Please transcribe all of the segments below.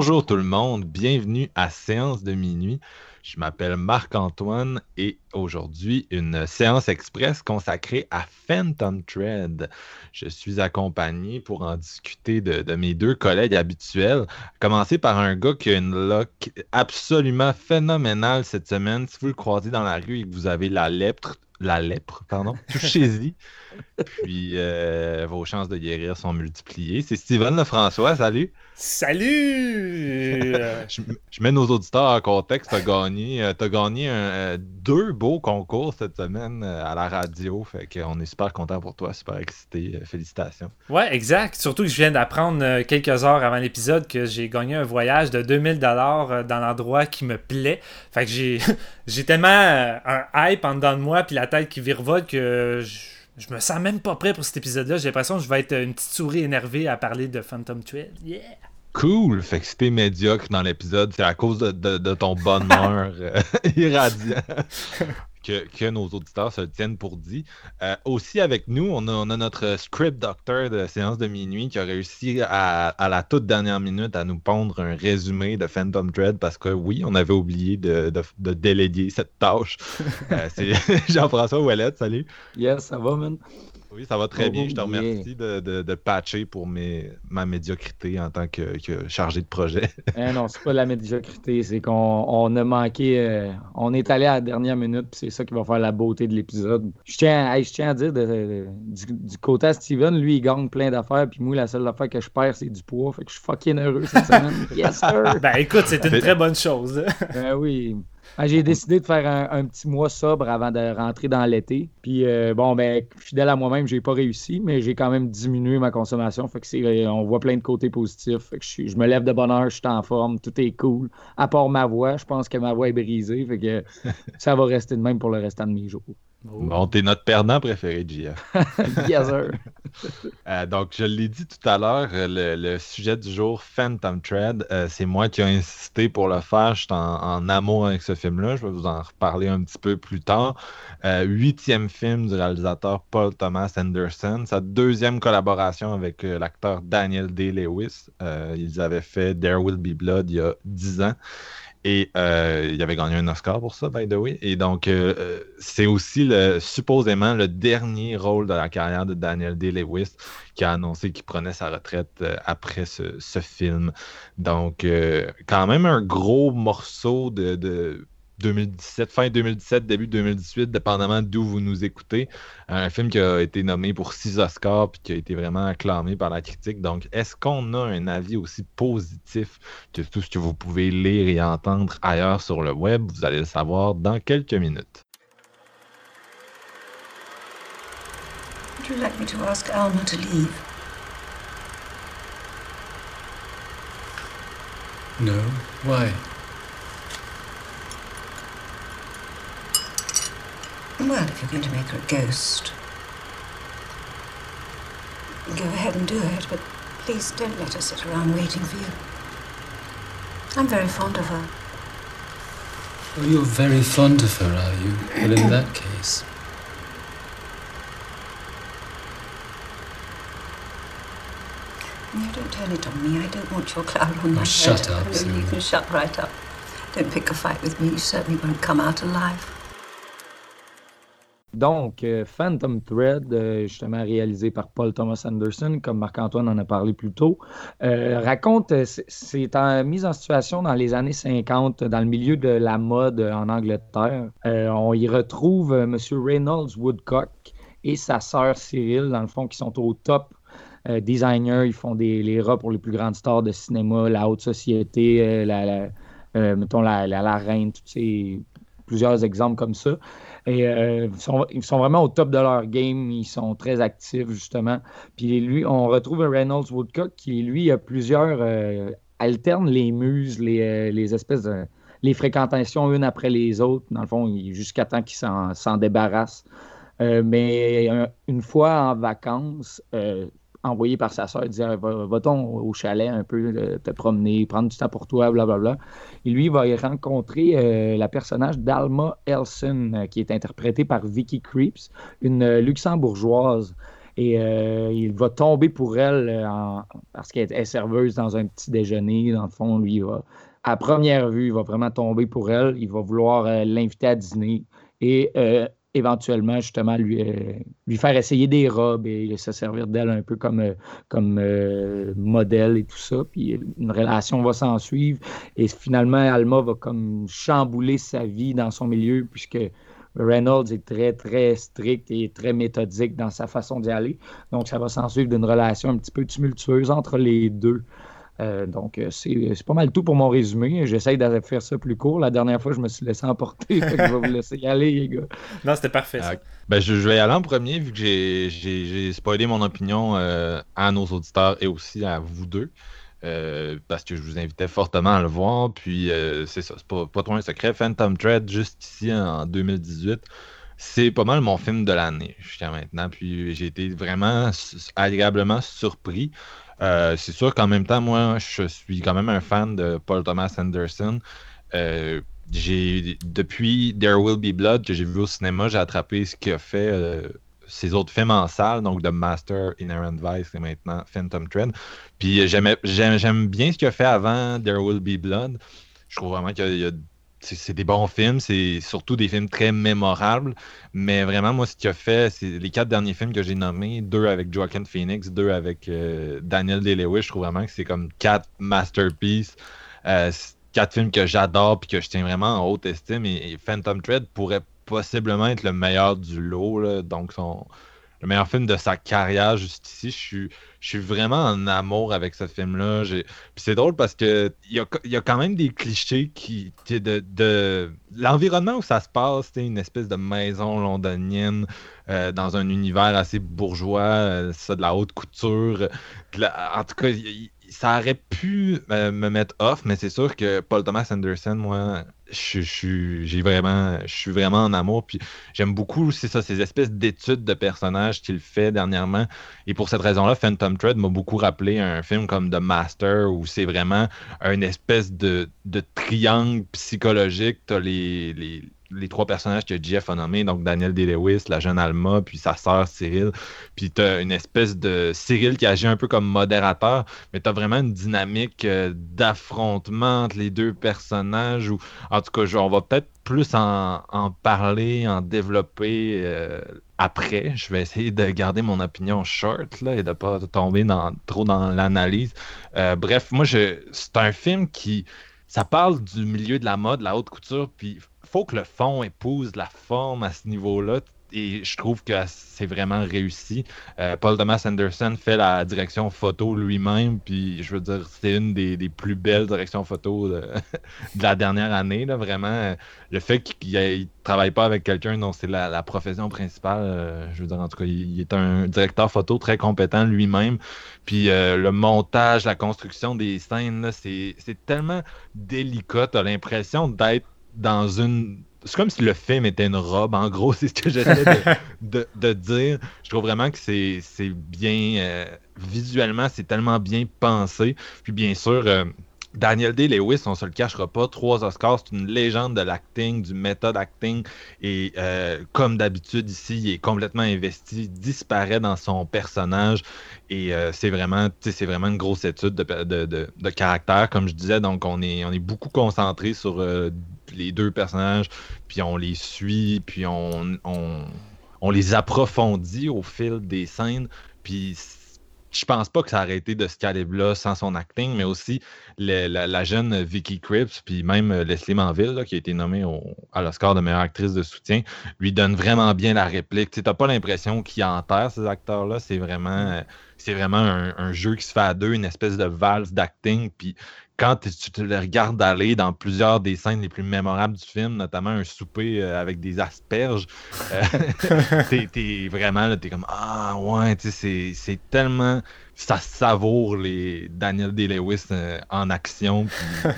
Bonjour tout le monde, bienvenue à Séance de minuit. Je m'appelle Marc-Antoine et aujourd'hui une séance express consacrée à Phantom Thread. Je suis accompagné pour en discuter de, mes deux collègues habituels. À commencer par un gars qui a une look absolument phénoménale cette semaine. Si vous le croisez dans la rue et que vous avez la lèpre, la lèpre, pardon, touchez-y. Puis euh, vos chances de guérir sont multipliées. C'est Steven Lefrançois, salut. Salut! je, mets nos auditeurs en contexte. Tu as gagné, euh, as gagné euh, deux beaux concours cette semaine à la radio. Fait qu'on est super content pour toi, super excité. Félicitations. Ouais, exact. Surtout que je viens d'apprendre quelques heures avant l'épisode que j'ai gagné un voyage de 2000 dollars dans l'endroit qui me plaît. Fait que j'ai, j'ai tellement un hype en dedans de moi puis la tête qui virevolte que je me sens même pas prêt pour cet épisode-là. J'ai l'impression que je vais être une petite souris énervée à parler de Phantom Thread. Yeah! Cool! Fait que si t'es médiocre dans l'épisode, c'est à cause de, ton bonheur euh, irradiant que, nos auditeurs se tiennent pour dit. Euh, aussi avec nous, on a, notre script doctor de séance de minuit qui a réussi à, la toute dernière minute à nous pondre un résumé de Phantom Dread parce que oui, on avait oublié de, déléguer cette tâche. Euh, c'est Jean-François Ouellette, salut. Yes, ça va, man. Oui, ça va très bien. Je te remercie de, patcher pour mes, ma médiocrité en tant que, chargé de projet. eh non, c'est pas la médiocrité, c'est qu'on a manqué. Euh, on est allé à la dernière minute, puis c'est ça qui va faire la beauté de l'épisode. Je tiens, je tiens à dire du, côté à Steven, lui, il gagne plein d'affaires, puis moi, la seule affaire que je perds, c'est du poids. Fait que je suis fucking heureux cette semaine. yes, sir! Ben écoute, c'est une très bonne chose. ben oui. Ah, j'ai décidé de faire un, petit mois sobre avant de rentrer dans l'été. Puis euh, bon, ben, fidèle à moi-même, j'ai pas réussi, mais j'ai quand même diminué ma consommation. Fait que c'est, euh, on voit plein de côtés positifs. Fait que je, me lève de bonne heure, je suis en forme, tout est cool. À part ma voix, je pense que ma voix est brisée. Fait que ça va rester de même pour le restant de mes jours. Oh. Bon, t'es notre perdant préféré, Gia. yes, sir. Euh, donc, je l'ai dit tout à l'heure, le, sujet du jour, Phantom Thread, euh, c'est moi qui ai insisté pour le faire. Je suis en, amour avec ce film-là. Je vais vous en reparler un petit peu plus tard. Euh, huitième film du réalisateur Paul Thomas Anderson. Sa deuxième collaboration avec l'acteur Daniel Day-Lewis. ils avaient fait There Will Be Blood il y a dix ans. Et euh, il avait gagné un Oscar pour ça, by the way. Et donc, euh, euh, c'est aussi le, supposément le dernier rôle de la carrière de Daniel Day-Lewis qui a annoncé qu'il prenait sa retraite après ce, film. Donc, quand même un gros morceau de 2017, fin 2017, début 2018, dépendamment d'où vous nous écoutez. Un film qui a été nommé pour six Oscars et qui a été vraiment acclamé par la critique. Donc, est-ce qu'on a un avis aussi positif que tout ce que vous pouvez lire et entendre ailleurs sur le web? Vous allez le savoir dans quelques minutes. Would you like me to ask Alma to leave? No. Why? Well, if you're going to make her a ghost, go ahead and do it, but please don't let her sit around waiting for you. I'm very fond of her. Oh, you're very fond of her, are you? Well, in that case. No, don't turn it on me. I don't want your cloud on oh, my shut head. up, You can shut right up. Don't pick a fight with me. You certainly won't come out alive. Donc, euh, Phantom Thread, euh, justement réalisé par Paul Thomas Anderson, comme Marc-Antoine en a parlé plus tôt, euh, raconte, c'est mise en situation dans les années 50, dans le milieu de la mode en Angleterre. on y retrouve M. Reynolds Woodcock, et sa sœur Cyril, dans le fond, qui sont au top designers. Ils font des, les rats pour les plus grandes stars de cinéma, la haute société, la, mettons la, la, reine, tous ces plusieurs exemples comme ça. Et ils, sont, vraiment au top de leur game. Ils sont très actifs, justement. Puis lui, on retrouve Reynolds Woodcock qui, lui, a plusieurs. alterne les muses, les, les espèces les fréquentations une après les autres, dans le fond, jusqu'à temps qu'ils s'en débarrassent. Euh, mais une fois en vacances, euh, envoyé par sa soeur, il disait Va-t-on au chalet un peu, euh, te promener, prendre du temps pour toi, blablabla. Et lui, il va y rencontrer la personnage d'Alma Elson, qui est interprétée par Vicky Creeps, une luxembourgeoise. Et il va tomber pour elle parce qu'elle est serveuse dans un petit déjeuner. Dans le fond, lui, va à première vue, il va vraiment tomber pour elle. Il va vouloir euh, l'inviter à dîner et euh, éventuellement, justement, lui, euh, lui faire essayer des robes et se servir d'elle un peu comme, comme modèle et tout ça. Puis une relation va s'en suivre. Et finalement, Alma va comme chambouler sa vie dans son milieu puisque Reynolds est très, très strict et très méthodique dans sa façon d'y aller. Donc, ça va s'en suivre d'une relation un petit peu tumultueuse entre les deux. Euh, donc, euh, c'est pas mal tout pour mon résumé. J'essaye de faire ça plus court. La dernière fois, je me suis laissé emporter. je vais vous laisser y aller, les gars. Non, c'était parfait. Ça. Ah, ben, je, vais y aller en premier, vu que j'ai spoilé mon opinion euh, à nos auditeurs et aussi à vous deux. parce que je vous invitais fortement à le voir. Puis, c'est ça, c'est pas, pas trop un secret. Phantom Thread, juste ici en 2018 c'est pas mal mon film de l'année jusqu'à maintenant. Puis j'ai été vraiment agréablement surpris. Euh, c'est sûr qu'en même temps, moi, je suis quand même un fan de Paul Thomas Anderson. Euh, j'ai depuis There Will Be Blood que j'ai vu au cinéma, j'ai attrapé ce qu'il a fait euh, ses autres films en salle, donc The Master, Inherent Vice et maintenant Phantom Thread. Puis j'aime bien ce qu'il a fait avant There Will Be Blood. Je trouve vraiment qu'il y a c'est des bons films, c'est surtout des films très mémorables. Mais vraiment, moi, ce qu'il a fait, c'est les quatre derniers films que j'ai nommés, deux avec Joaquin Phoenix, deux avec euh, Daniel Day-Lewis. Je trouve vraiment que c'est comme quatre masterpieces. Euh, quatre films que j'adore puis que je tiens vraiment en haute estime. Et, Phantom Thread pourrait possiblement être le meilleur du lot. donc, son, le meilleur film de sa carrière jusqu'ici. Je suis, je suis vraiment en amour avec ce film-là. Puis c'est drôle parce que il y a, y a, quand même des clichés qui, de, de... l'environnement où ça se passe, c'est une espèce de maison londonienne euh, dans un univers assez bourgeois, euh, ça de la haute couture. en tout cas, ça aurait pu euh, me mettre off, mais c'est sûr que Paul Thomas Anderson, moi, je, je, j'ai vraiment, je suis vraiment en amour. Puis j'aime beaucoup, c'est ça, ces espèces d'études de personnages qu'il fait dernièrement. Et pour cette raison-là, Phantom Thread m'a beaucoup rappelé un film comme The Master, où c'est vraiment une espèce de, de triangle psychologique. T'as les, les les trois personnages que Jeff a nommés, donc Daniel Day-Lewis, la jeune Alma, puis sa sœur Cyril. Puis tu as une espèce de Cyril qui agit un peu comme modérateur, mais tu as vraiment une dynamique euh, d'affrontement entre les deux personnages. Ou, en tout cas, on va peut-être plus en, parler, en développer euh, après. Je vais essayer de garder mon opinion short là, et de ne pas tomber dans, trop dans l'analyse. Euh, bref, moi, c'est un film qui ça parle du milieu de la mode, la haute couture, puis faut que le fond épouse la forme à ce niveau-là. Et je trouve que c'est vraiment réussi. Euh, Paul Thomas Anderson fait la direction photo lui-même, puis je veux dire, c'est une des, plus belles directions photo de, la dernière année. Là, vraiment, le fait qu'il ne travaille pas avec quelqu'un dont c'est la, profession principale, euh, je veux dire, en tout cas, il, est un directeur photo très compétent lui-même. Puis euh, le montage, la construction des scènes, c'est tellement délicat. Tu as l'impression d'être dans une. C'est comme si le film était une robe, en gros, c'est ce que j'essaie de, dire. Je trouve vraiment que c'est bien. Euh, visuellement, c'est tellement bien pensé. Puis bien sûr. Euh, Daniel Day-Lewis, on se le cachera pas, trois Oscars, c'est une légende de l'acting, du méthode acting, et euh, comme d'habitude ici, il est complètement investi, disparaît dans son personnage, et c'est vraiment, c'est vraiment une grosse étude de, de, de, caractère, comme je disais, donc on est, on est beaucoup concentré sur les deux personnages, puis on les suit, puis on, on, les approfondit au fil des scènes. Puis je pense pas que ça aurait été de ce calibre-là sans son acting, mais aussi la, jeune Vicky Cripps, puis même Leslie Manville, qui a été nommée à l'Oscar de meilleure actrice de soutien, lui donne vraiment bien la réplique. Tu n'as pas l'impression qu'il enterre ces acteurs-là, c'est vraiment, euh, c'est vraiment un, jeu qui se fait à deux, une espèce de valse d'acting, puis quand tu te les regardes aller dans plusieurs des scènes les plus mémorables du film, notamment un souper euh, avec des asperges, euh, t'es, vraiment là, t'es comme Ah ouais, c'est, c'est tellement. Ça savoure les Daniel Day-Lewis euh, en action.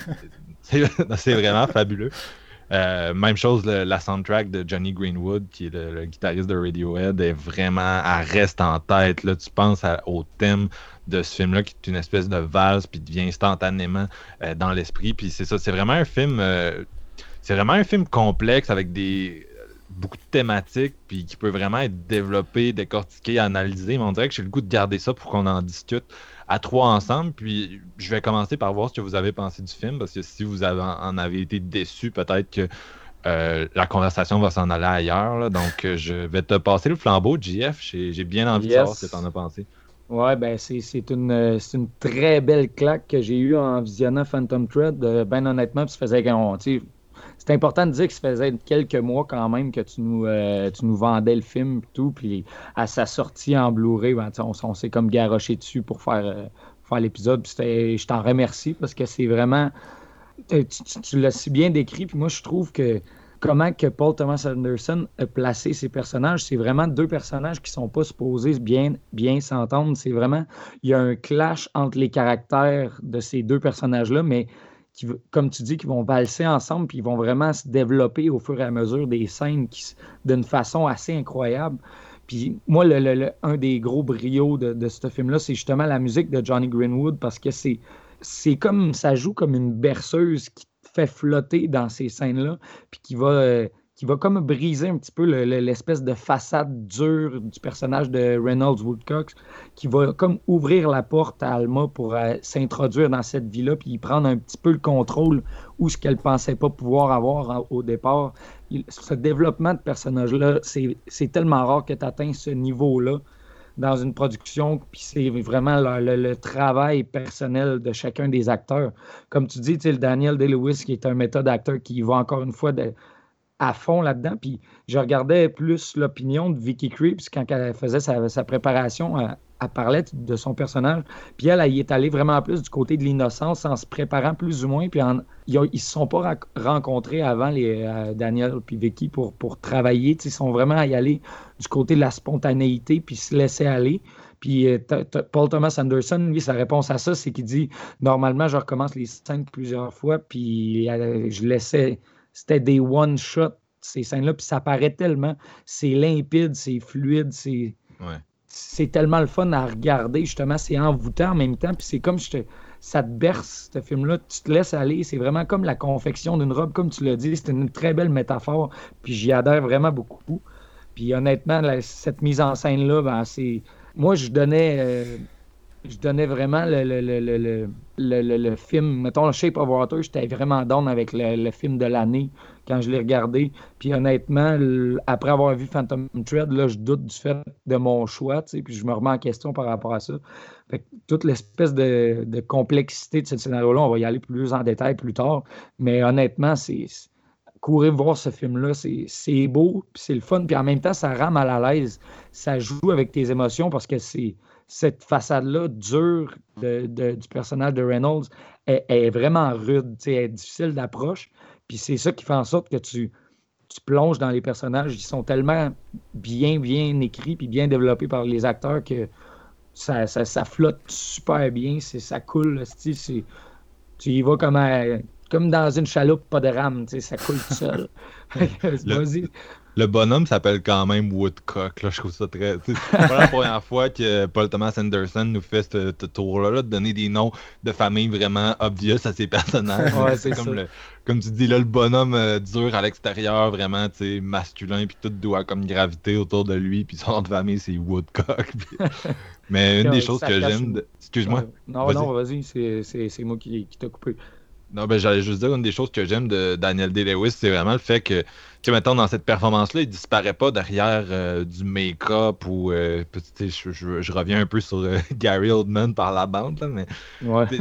c'est, vraiment fabuleux. Même chose, la soundtrack de Johnny Greenwood, qui est le, guitariste de Radiohead, est vraiment, elle reste en tête. Là, tu penses au thème de ce film-là, qui est une espèce de valse, puis devient instantanément euh, dans l'esprit. Puis c'est ça, c'est vraiment un film. Euh, c'est vraiment un film complexe avec des beaucoup de thématiques, puis qui peut vraiment être développé, décortiqué, analysé. Mais on dirait que j'ai le goût de garder ça pour qu'on en discute à trois ensemble. Puis je vais commencer par voir ce que vous avez pensé du film, parce que si vous avez, en avez été déçu, peut-être que euh, la conversation va s'en aller ailleurs. Donc, je vais te passer le flambeau, JF. J'ai bien envie de savoir ce que tu en as pensé. Ouais, ben c'est une, une très belle claque que j'ai eue en visionnant Phantom Thread. Euh, ben honnêtement, ça faisait c'est important de dire que ça faisait quelques mois quand même que tu nous, euh, tu nous vendais le film et tout. Puis à sa sortie en Blu-ray, ben, on, s'est comme garoché dessus pour faire, euh, faire l'épisode. Je t'en remercie parce que c'est vraiment. Tu, tu l'as si bien décrit. Puis moi, je trouve que comment que Paul Thomas Anderson a placé ses personnages. C'est vraiment deux personnages qui sont pas supposés bien, bien s'entendre. C'est vraiment, il y a un clash entre les caractères de ces deux personnages-là, mais qui, comme tu dis, qui vont valser ensemble, puis ils vont vraiment se développer au fur et à mesure des scènes d'une façon assez incroyable. Puis moi, le, un des gros brios de, de ce film-là, c'est justement la musique de Johnny Greenwood, parce que c'est c'est comme ça joue comme une berceuse qui fait flotter dans ces scènes-là, puis qui va, euh, qui va comme briser un petit peu l'espèce de façade dure du personnage de Reynolds Woodcock, qui va comme ouvrir la porte à Alma pour euh, s'introduire dans cette vie-là, puis prendre un petit peu le contrôle où ce qu'elle pensait pas pouvoir avoir au départ. ce développement de personnage-là, c'est tellement rare que tu atteins ce niveau-là dans une production, puis c'est vraiment le, travail personnel de chacun des acteurs. Comme tu dis, le Daniel Day-Lewis, qui est un méthode acteur qui va encore une fois à fond là-dedans. Puis je regardais plus l'opinion de Vicky Creeps quand elle faisait sa, préparation. À, elle parlait de son personnage. Puis elle, elle y est allée vraiment plus du côté de l'innocence en se préparant plus ou moins. Puis ils ne se sont pas rencontrés avant, les, euh, Daniel et Vicky, pour, pour travailler. ils sont vraiment à y aller du côté de la spontanéité puis se laisser aller. Puis euh, Paul Thomas Anderson, lui, sa réponse à ça, c'est qu'il dit normalement, je recommence les scènes plusieurs fois, puis euh, je laissais. C'était des one-shot, ces scènes-là, puis ça paraît tellement. C'est limpide, c'est fluide, c'est. Ouais c'est tellement le fun à regarder, justement, c'est envoûtant en même temps, puis c'est comme je te, ça te berce, ce film-là, tu te laisses aller, c'est vraiment comme la confection d'une robe, comme tu l'as dit, c'est une très belle métaphore, puis j'y adhère vraiment beaucoup. Puis honnêtement, cette mise en scène-là, ben, c'est... Moi, je donnais... Euh, je donnais vraiment le, le, le, film, mettons Shape of Water, j'étais vraiment down avec le, film de l'année quand je l'ai regardé. Puis honnêtement, après avoir vu Phantom Thread, là, je doute du fait de mon choix, puis je me remets en question par rapport à ça. toute l'espèce de, complexité de ce scénario-là, on va y aller plus en détail plus tard. Mais honnêtement, c'est courir voir ce film-là, c'est beau, puis c'est le fun, puis en même temps, ça rend mal à l'aise. Ça joue avec tes émotions parce que c'est cette façade-là dure du personnage de Reynolds est, vraiment rude, elle est difficile d'approche. Puis c'est ça qui fait en sorte que tu, tu plonges dans les personnages. Ils sont tellement bien, bien écrits puis bien développés par les acteurs que ça, ça, flotte super bien. Ça coule. Tu y vas comme, comme dans une chaloupe, pas de rame. Ça coule tout seul. Vas-y le bonhomme s'appelle quand même Woodcock. Là, je trouve ça très. C'est pas la première fois que Paul Thomas Anderson nous fait ce, tour-là, de donner des noms de famille vraiment obvious à ses personnages. c'est comme, le, comme tu dis, là, le bonhomme euh, dur à l'extérieur, vraiment masculin, puis tout doit comme gravité autour de lui, puis son nom de famille, c'est Woodcock. Mais une des choses que j'aime. Excuse-moi. non, non, vas-y, c'est moi qui, qui t'ai coupé. Non, ben j'allais juste dire une des choses que j'aime de Daniel Day-Lewis, c'est vraiment le fait que, sais, maintenant dans cette performance-là, il disparaît pas derrière euh, du make-up ou, euh, tu je, je- je reviens un peu sur euh, Gary Oldman par la bande, là, mais Ouais. tu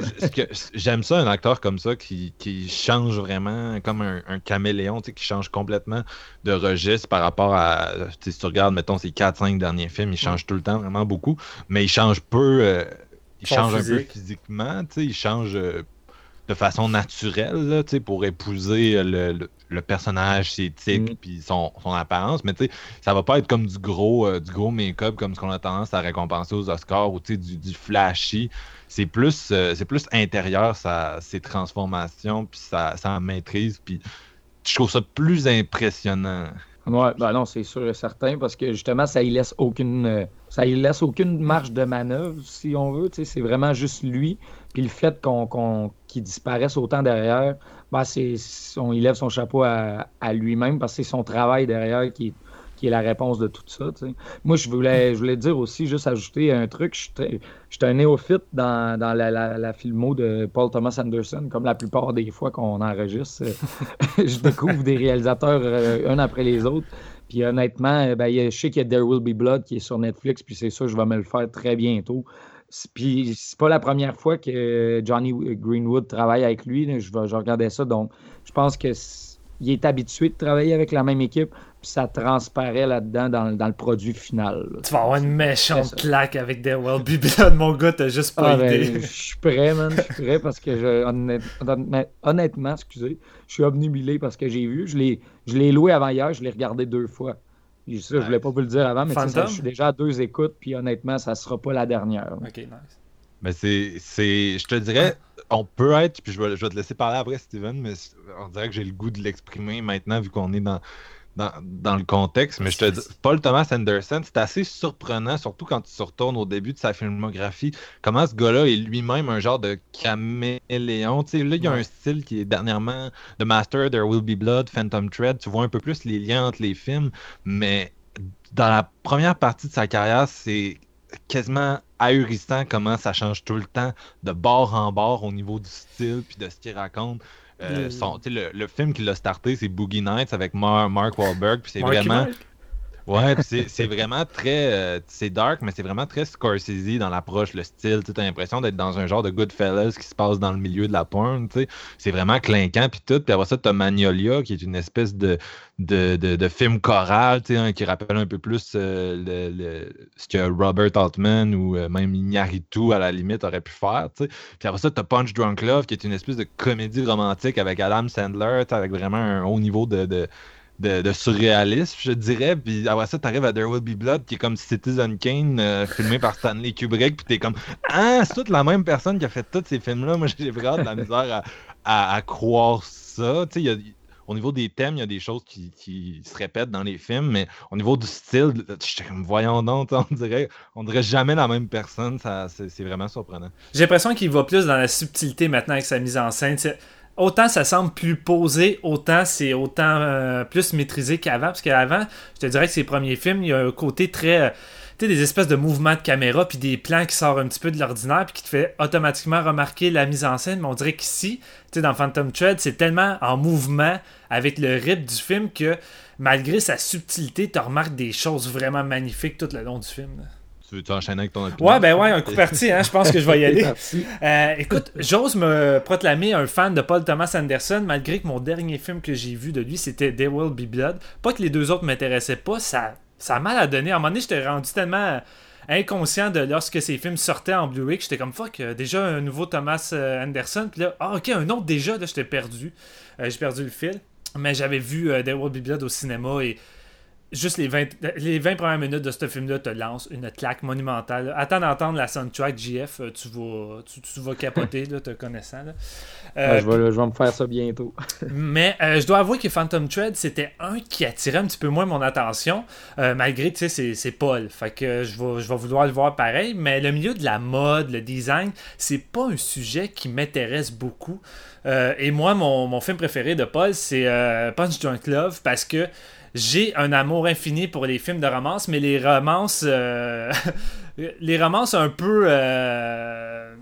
j'aime ça, un acteur comme ça qui, qui change vraiment comme un, un caméléon, tu sais, qui change complètement de registre par rapport à, tu sais, si tu regardes, mettons, ses 4-5 derniers films, il change tout le temps vraiment beaucoup, mais il change peu, il Son change un peu physique. physiquement, tu sais, il change de façon naturelle, là, pour épouser le, le- le personnage, ses tics, Mm. puis son, son apparence, mais ça va pas être comme du gros, euh, du gros make-up comme ce qu'on a tendance à récompenser aux Oscars ou du, du flashy. C'est plus, euh, c'est plus intérieur, sa, ses transformations, puis sa, sa maîtrise, puis je trouve ça plus impressionnant. Ouais, ben non, c'est sûr et certain, parce que justement, ça y laisse aucune euh, ça y laisse aucune marge de manœuvre, si on veut. C'est vraiment juste lui. Puis le fait qu'on qu'on- qu'il disparaisse autant derrière, ben c'est, on, il lève son chapeau à, lui-même parce que c'est son travail derrière qui, qui est la réponse de tout ça. Moi, je voulais, je voulais dire aussi, juste ajouter un truc. Je suis un néophyte dans, dans la, la, la filmo de Paul Thomas Anderson, comme la plupart des fois qu'on enregistre. je découvre des réalisateurs euh, un après les autres. Puis honnêtement, euh, ben, je sais qu'il y a There Will Be Blood qui est sur Netflix, puis c'est ça, je vais me le faire très bientôt. Puis c'est pas la première fois que Johnny Greenwood travaille avec lui. Je, regardais ça, donc je pense que il est habitué de travailler avec la même équipe, puis ça transparaît là-dedans dans, dans le produit final. là. Tu vas avoir une méchante claque avec Be Blood, mon gars, t'as juste pas Ah, ben, idée. je suis prêt, man. Je suis prêt parce que, je- honnête- honnête- honnêtement, excusez, je suis obnubilé parce que j'ai vu. Je l'ai je l'ai loué avant hier, je l'ai regardé deux fois. Ça, je voulais pas vous le dire avant, mais ça, je suis déjà à deux écoutes, puis honnêtement, ça sera pas la dernière. Ok, nice. Mais c'est, c'est, je te dirais, on peut être, puis je vais, je vais te laisser parler après, Steven, mais on dirait que j'ai le goût de l'exprimer maintenant, vu qu'on est dans, dans, dans le contexte. Mais je te dis, Paul Thomas Anderson, c'est assez surprenant, surtout quand tu se retournes au début de sa filmographie, comment ce gars-là est lui-même un genre de caméléon. Tu sais, là, il y a un style qui est dernièrement The Master, There Will Be Blood, Phantom Thread. Tu vois un peu plus les liens entre les films, mais dans la première partie de sa carrière, c'est quasiment ahurissant comment ça change tout le temps de bord en bord au niveau du style puis de ce qu'il raconte. Euh, Mm. son- tu sais, le, le film qui l'a starté, c'est Boogie Nights avec Mar- Mark Wahlberg. Puis c'est vraiment. Mark? Ouais, c'est vraiment très. euh, c'est dark, mais c'est vraiment très Scorsese dans l'approche, le style. Tu as l'impression d'être dans un genre de Goodfellas qui se passe dans le milieu de la sais. C'est vraiment clinquant, puis tout. Puis après ça, tu as Magnolia, qui est une espèce de, de, de, film choral, hein, qui rappelle un peu plus euh, le, ce que Robert Altman ou euh, même Iñárritu, à la limite, aurait pu faire. tu sais. Puis après ça, tu as Punch Drunk Love, qui est une espèce de comédie romantique avec Adam Sandler, avec vraiment un haut niveau de- de, de, surréalisme, je dirais. Puis après ça, t'arrives à There Will Be Blood, qui est comme Citizen Kane, euh, filmé par Stanley Kubrick, puis t'es comme Ah, c'est toute la même personne qui a fait tous ces films-là. Moi, j'ai vraiment de la misère à, à- croire ça. Tu sais, au niveau des thèmes, il y a des choses qui, qui se répètent dans les films, mais au niveau du style, j'étais comme voyons donc, on dirait, on dirait jamais la même personne. Ça, c'est, vraiment surprenant. J'ai l'impression qu'il va plus dans la subtilité maintenant avec sa mise en scène. Autant ça semble plus posé, autant c'est autant euh, plus maîtrisé qu'avant. Parce qu'avant, je te dirais que ses premiers films, il y a un côté très. euh, Tu sais, des espèces de mouvements de caméra, puis des plans qui sortent un petit peu de l'ordinaire, puis qui te fait automatiquement remarquer la mise en scène. Mais on dirait qu'ici, tu sais, dans Phantom Thread, c'est tellement en mouvement avec le rythme du film que malgré sa subtilité, tu remarques des choses vraiment magnifiques tout le long du film. Tu veux-tu enchaîner avec ton opinion? Ouais, ben ouais, un coup parti, hein, je pense que je vais y aller. Euh, écoute, j'ose me proclamer un fan de Paul Thomas Anderson, malgré que mon dernier film que j'ai vu de lui, c'était There Will Be Blood. Pas que les deux autres m'intéressaient pas, ça, ça a mal à donner. À un moment donné, j'étais rendu tellement inconscient de lorsque ces films sortaient en Blu-ray que j'étais comme fuck, euh, déjà un nouveau Thomas euh, Anderson, puis là, ah ok, un autre déjà, là, j'étais perdu. Euh, j'ai perdu le fil. Mais j'avais vu euh, There Will Be Blood au cinéma et juste les 20, les 20 premières minutes de ce film-là te lancent une claque monumentale. Attends d'entendre la soundtrack JF, euh, tu vas, tu, tu vas capoter, là, te connaissant. là. Euh, Ouais, je, vais, je vais me faire ça bientôt. mais euh, je dois avouer que Phantom Thread, c'était un qui attirait un petit peu moins mon attention, euh, malgré, tu sais, c'est- Paul. Fait que je vais, je vais vouloir le voir pareil, mais le milieu de la mode, le design, c'est pas un sujet qui m'intéresse beaucoup. Et moi, mon, mon film préféré de Paul, c'est Punch Drunk Love, parce que j'ai un amour infini pour les films de romance, mais les romances, euh, les romances un peu, euh,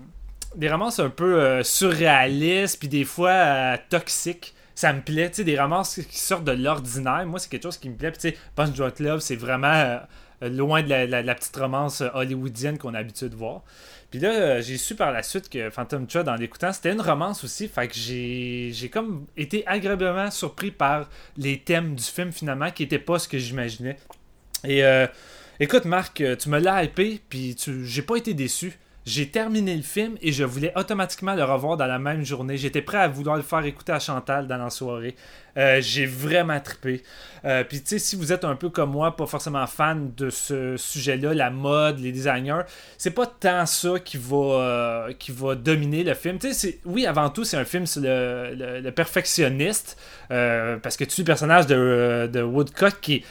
des romances un peu euh, surréalistes, puis des fois euh, toxiques. Ça me plaît, tu sais, des romances qui sortent de l'ordinaire. Moi, c'est quelque chose qui me plaît. Puis, tu sais, Punch Drunk Love, c'est vraiment euh, loin de la, la- petite romance euh, hollywoodienne qu'on a l'habitude de voir. Puis là, euh, j'ai su par la suite que Phantom Thread, en l'écoutant, c'était une romance aussi. Fait que j'ai comme été agréablement surpris par les thèmes du film, finalement, qui n'étaient pas ce que j'imaginais. Et euh, écoute, Marc, euh, tu me l'as hypé, puis j'ai pas été déçu. J'ai terminé le film et je voulais automatiquement le revoir dans la même journée. J'étais prêt à vouloir le faire écouter à Chantal dans la soirée. Euh, j'ai vraiment trippé. Euh, Puis tu sais, si vous êtes un peu comme moi, pas forcément fan de ce sujet-là, la mode, les designers, c'est pas tant ça qui va, euh, qui va dominer le film. Tu sais, oui, avant tout, c'est un film sur le, perfectionniste, parce que tu suis le personnage de, de Woodcock qui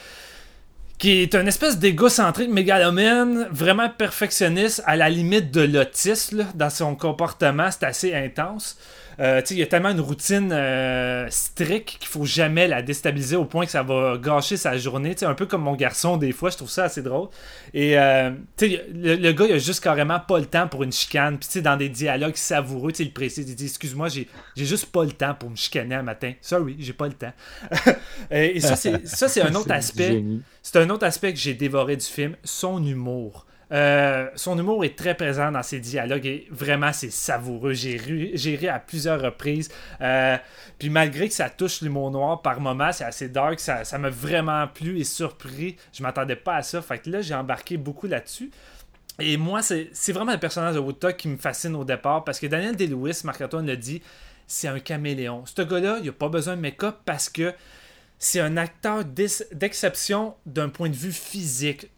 qui est une espèce d'égocentrique mégalomane, vraiment perfectionniste, à la limite de l'autisme dans son comportement, c'est assez intense. Euh, il y a tellement une routine euh, stricte qu'il faut jamais la déstabiliser au point que ça va gâcher sa journée. Un peu comme mon garçon, des fois, je trouve ça assez drôle. Et euh, le, le gars, il a juste carrément pas le temps pour une chicane. Puis dans des dialogues savoureux, il précise, il dit Excuse-moi, j'ai juste pas le temps pour me chicaner un matin. Sorry, j'ai pas le temps. et et ça, c'est ça, c'est un autre aspect. C'est un autre aspect que j'ai dévoré du film, son humour. Euh, son humour est très présent dans ses dialogues et vraiment c'est savoureux. J'ai ri, à plusieurs reprises. Euh, puis malgré que ça touche l'humour noir par moments, c'est assez dark, ça m'a vraiment plu et surpris. Je m'attendais pas à ça. Fait que là, j'ai embarqué beaucoup là-dessus. Et moi, c'est vraiment le personnage de Woodstock qui me fascine au départ parce que Daniel Day-Lewis, Marc-Antoine l'a dit, c'est un caméléon. Ce gars-là, il a pas besoin de make-up parce que c'est un acteur d'ex- d'exception d'un point de vue physique.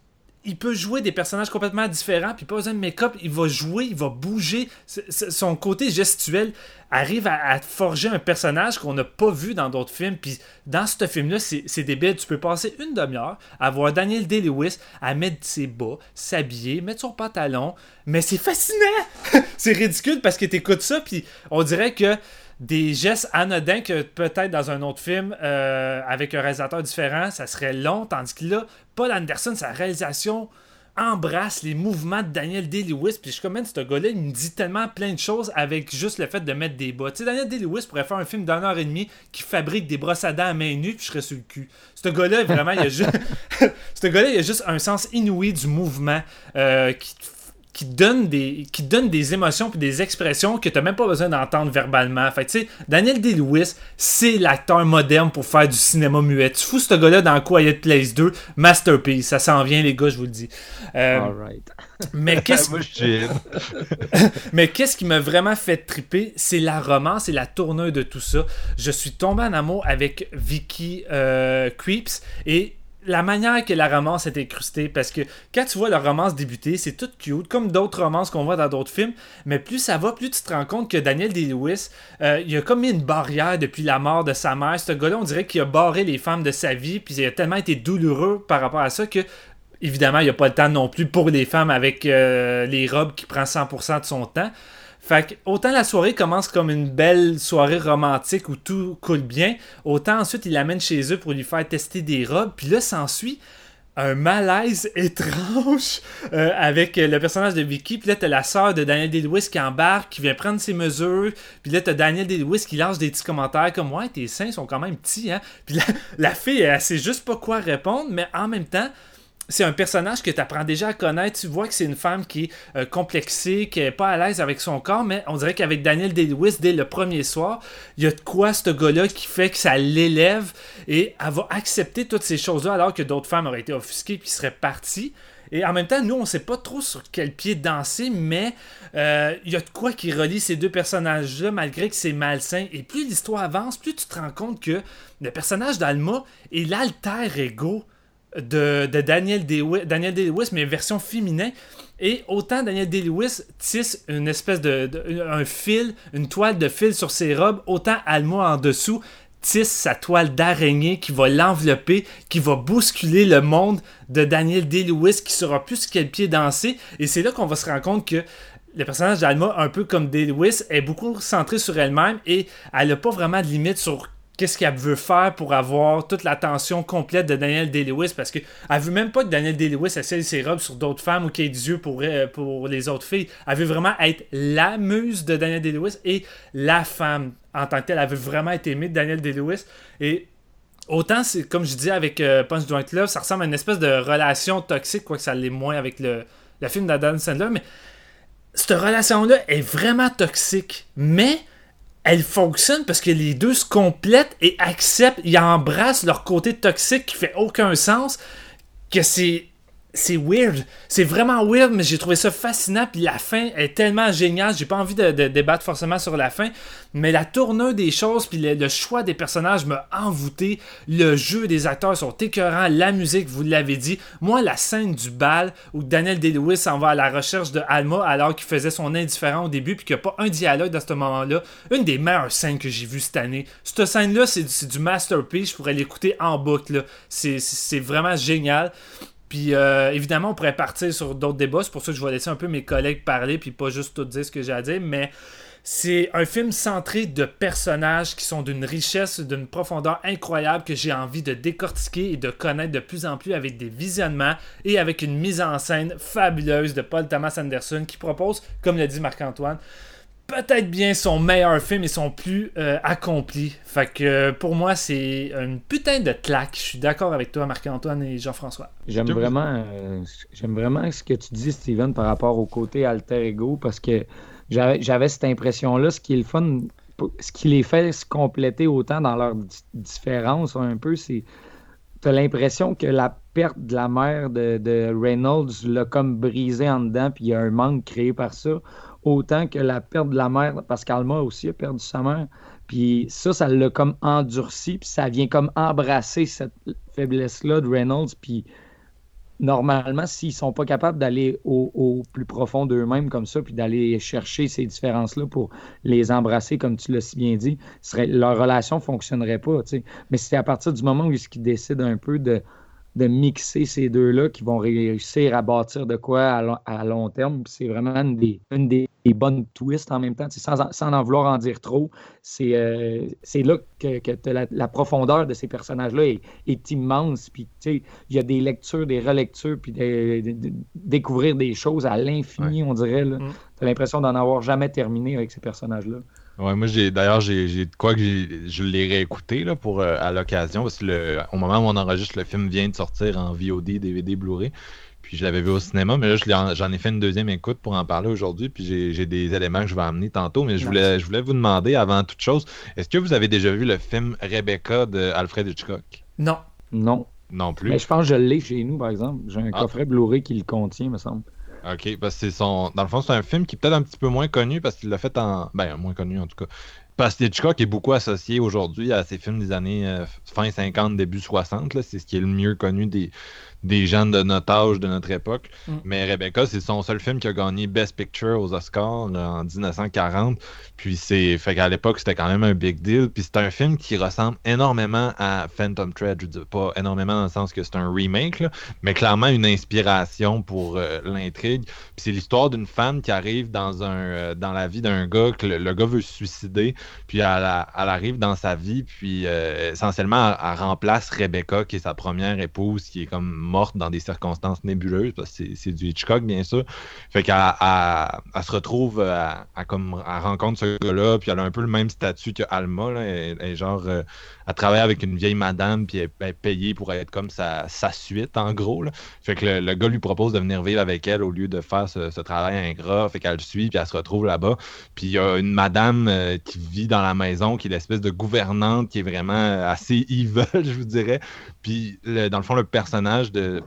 Il peut jouer des personnages complètement différents, puis pas besoin de make-up, il va jouer, il va bouger. Son côté gestuel arrive à, forger un personnage qu'on n'a pas vu dans d'autres films. Puis dans ce film-là, c'est c'est débile. Tu peux passer une demi-heure à voir Daniel Day-Lewis à mettre ses bas, s'habiller, mettre son pantalon, mais c'est fascinant! c'est ridicule parce que t'écoutes ça, puis on dirait que des gestes anodins que peut-être dans un autre film euh, avec un réalisateur différent, ça serait long, tandis que là, Paul Anderson, sa réalisation embrasse les mouvements de Daniel Day-Lewis, puis je suis comme, man, ce gars-là, il me dit tellement plein de choses avec juste le fait de mettre des bas. Tu sais, Daniel Day-Lewis pourrait faire un film d'une heure et demie qui fabrique des brosses à dents à main nue, puis je serais sur le cul. Ce gars-là, vraiment, il a juste... ce gars-là, il a juste un sens inouï du mouvement euh, qui qui donne des qui donne des émotions puis des expressions que t'as même pas besoin d'entendre verbalement. Fait que, tu sais, Daniel Day-Lewis, c'est l'acteur moderne pour faire du cinéma muet. Tu fous ce gars-là dans Quiet Place 2, masterpiece. Ça s'en vient, les gars, je vous le dis. Euh, Alright. qu'est-ce mais qu'est-ce qui m'a vraiment fait triper, c'est la romance et la tournure de tout ça. Je suis tombé en amour avec Vicky euh, Creeps et la manière que la romance est incrustée, parce que quand tu vois la romance débuter, c'est tout cute, comme d'autres romances qu'on voit dans d'autres films, mais plus ça va, plus tu te rends compte que Daniel Day-Lewis, euh, il a comme mis une barrière depuis la mort de sa mère. Ce gars-là, on dirait qu'il a barré les femmes de sa vie, puis il a tellement été douloureux par rapport à ça que évidemment, il n'y a pas le temps non plus pour les femmes avec euh, les robes qui prend 100% de son temps. Fait que autant la soirée commence comme une belle soirée romantique où tout coule bien, autant ensuite il l'amène chez eux pour lui faire tester des robes. Puis là, s'ensuit un malaise étrange euh, avec le personnage de Vicky. Puis là, t'as la sœur de Daniel Day-Lewis qui embarque, qui vient prendre ses mesures. Puis là, t'as Daniel Day-Lewis qui lance des petits commentaires comme Ouais, tes seins sont quand même petits, hein. Puis la, la fille, elle sait juste pas quoi répondre, mais en même temps, c'est un personnage que tu apprends déjà à connaître. Tu vois que c'est une femme qui est euh, complexée, qui est pas à l'aise avec son corps, mais on dirait qu'avec Daniel Day-Lewis, dès le premier soir, il y a de quoi ce gars-là qui fait que ça l'élève et elle va accepter toutes ces choses-là alors que d'autres femmes auraient été offusquées puis seraient parties. Et en même temps, nous, on sait pas trop sur quel pied danser, mais euh, il y a de quoi qui relie ces deux personnages-là, malgré que c'est malsain. Et plus l'histoire avance, plus tu te rends compte que le personnage d'Alma est l'alter ego de, Daniel Day-Lewis, mais version féminin. Et autant Daniel Day-Lewis tisse une espèce de, fil, une toile de fil sur ses robes, autant Alma en dessous tisse sa toile d'araignée qui va l'envelopper, qui va bousculer le monde de Daniel Day-Lewis, qui sera plus quel pied danser. Et c'est là qu'on va se rendre compte que le personnage d'Alma, un peu comme Day-Lewis, est beaucoup centré sur elle-même et elle n'a pas vraiment de limite sur qu'est-ce qu'elle veut faire pour avoir toute l'attention complète de Daniel Day-Lewis? Parce qu'elle veut même pas que Daniel Day-Lewis essaye ses robes sur d'autres femmes ou qu'il ait des yeux pour, euh, pour les autres filles. Elle veut vraiment être la muse de Daniel Day-Lewis et la femme en tant que telle. Elle veut vraiment être aimée de Daniel Day-Lewis. Et autant, c'est comme je dis avec euh, Punch Drunk Love, ça ressemble à une espèce de relation toxique, quoique ça l'est moins avec le, le film d'Adam Sandler, mais cette relation-là est vraiment toxique. Mais elle fonctionne parce que les deux se complètent et acceptent, ils embrassent leur côté toxique qui fait aucun sens, que c'est c'est weird. C'est vraiment weird, mais j'ai trouvé ça fascinant. Puis la fin est tellement géniale. J'ai pas envie de, débattre forcément sur la fin. Mais la tournure des choses, puis le, choix des personnages m'a envoûté. Le jeu des acteurs sont écœurants. La musique, vous l'avez dit. Moi, la scène du bal où Daniel Day-Lewis s'en va à la recherche de Alma alors qu'il faisait son indifférent au début, puis qu'il n'y a pas un dialogue dans ce moment-là. Une des meilleures scènes que j'ai vues cette année. Cette scène-là, c'est du masterpiece. Je pourrais l'écouter en boucle. C'est vraiment génial. Puis euh, évidemment, on pourrait partir sur d'autres débats. C'est pour ça que je vais laisser un peu mes collègues parler, puis pas juste tout dire ce que j'ai à dire. Mais c'est un film centré de personnages qui sont d'une richesse, d'une profondeur incroyable que j'ai envie de décortiquer et de connaître de plus en plus avec des visionnements et avec une mise en scène fabuleuse de Paul Thomas Anderson qui propose, comme l'a dit Marc-Antoine, peut-être bien son meilleur film et son plus euh, accompli. Fait que euh, pour moi, c'est une putain de claque. Je suis d'accord avec toi, Marc-Antoine et Jean-François. J'aime vraiment, euh, j'aime vraiment ce que tu dis, Steven, par rapport au côté alter ego, parce que j'avais cette impression-là. Ce qui est le fun, ce qui les fait se compléter autant dans leurs différences, un peu, c'est. Tu as l'impression que la perte de la mère de, de Reynolds l'a comme brisé en dedans, puis il y a un manque créé par ça autant que la perte de la mère, parce qu'Alma aussi a perdu sa mère. Puis ça, ça l'a comme endurci, puis ça vient comme embrasser cette faiblesse-là de Reynolds. Puis normalement, s'ils sont pas capables d'aller au, plus profond d'eux-mêmes comme ça, puis d'aller chercher ces différences-là pour les embrasser, comme tu l'as si bien dit, serait, leur relation fonctionnerait pas. Mais c'est à partir du moment où ils décident un peu de de mixer ces deux-là qui vont réussir à bâtir de quoi à, long, terme. C'est vraiment une des, une des, bonnes twists en même temps. Sans, sans, en vouloir en dire trop, c'est euh, là que, la, profondeur de ces personnages-là est, immense. Puis, il y a des lectures, des relectures, puis de, découvrir des choses à l'infini, on dirait. Mm. Tu as l'impression d'en avoir jamais terminé avec ces personnages-là. Ouais, moi j'ai d'ailleurs j'ai de quoi que je l'ai réécouté là, pour euh, à l'occasion parce que le, au moment où on enregistre le film vient de sortir en VOD, DVD, Blu-ray. Puis je l'avais vu au cinéma, mais là j'en ai fait une deuxième écoute pour en parler aujourd'hui. Puis j'ai des éléments que je vais amener tantôt. Mais je voulais, je voulais vous demander avant toute chose, est-ce que vous avez déjà vu le film Rebecca de Alfred Hitchcock? Non. Non. Non plus. Mais je pense que je l'ai chez nous, par exemple. J'ai un ah. coffret Blu-ray qui le contient, me semble. Ok, parce que c'est son. Dans le fond, c'est un film qui est peut-être un petit peu moins connu parce qu'il l'a fait en. Ben, moins connu en tout cas. Parce que Hitchcock est beaucoup associé aujourd'hui à ses films des années euh, fin 50, début 60. C'est ce qui est le mieux connu des, des gens de notre âge, de notre époque. Mm. Mais Rebecca, c'est son seul film qui a gagné Best Picture aux Oscars en 1940. Puis c'est. Fait qu'à l'époque, c'était quand même un big deal. Puis c'est un film qui ressemble énormément à Phantom Thread. Je dis pas énormément dans le sens que c'est un remake, mais clairement une inspiration pour euh, l'intrigue. Puis c'est l'histoire d'une femme qui arrive dans un euh, dans la vie d'un gars, que le, gars veut se suicider. Puis elle, arrive dans sa vie, puis euh, essentiellement, elle, elle remplace Rebecca, qui est sa première épouse, qui est comme morte dans des circonstances nébuleuses, parce que c'est du Hitchcock, bien sûr. Fait qu'elle se retrouve à, comme, à rencontre ce gars-là, puis elle a un peu le même statut que Alma. Elle, genre, euh, elle travaille avec une vieille madame, puis elle, est payée pour être comme sa, suite, en gros. Fait que le, gars lui propose de venir vivre avec elle au lieu de faire ce, travail ingrat. Fait qu'elle le suit, puis elle se retrouve là-bas. Puis il y a une madame euh, qui vit dans la maison, qui est l'espèce de gouvernante, qui est vraiment assez evil, je vous dirais. Puis dans le fond, le personnage de le,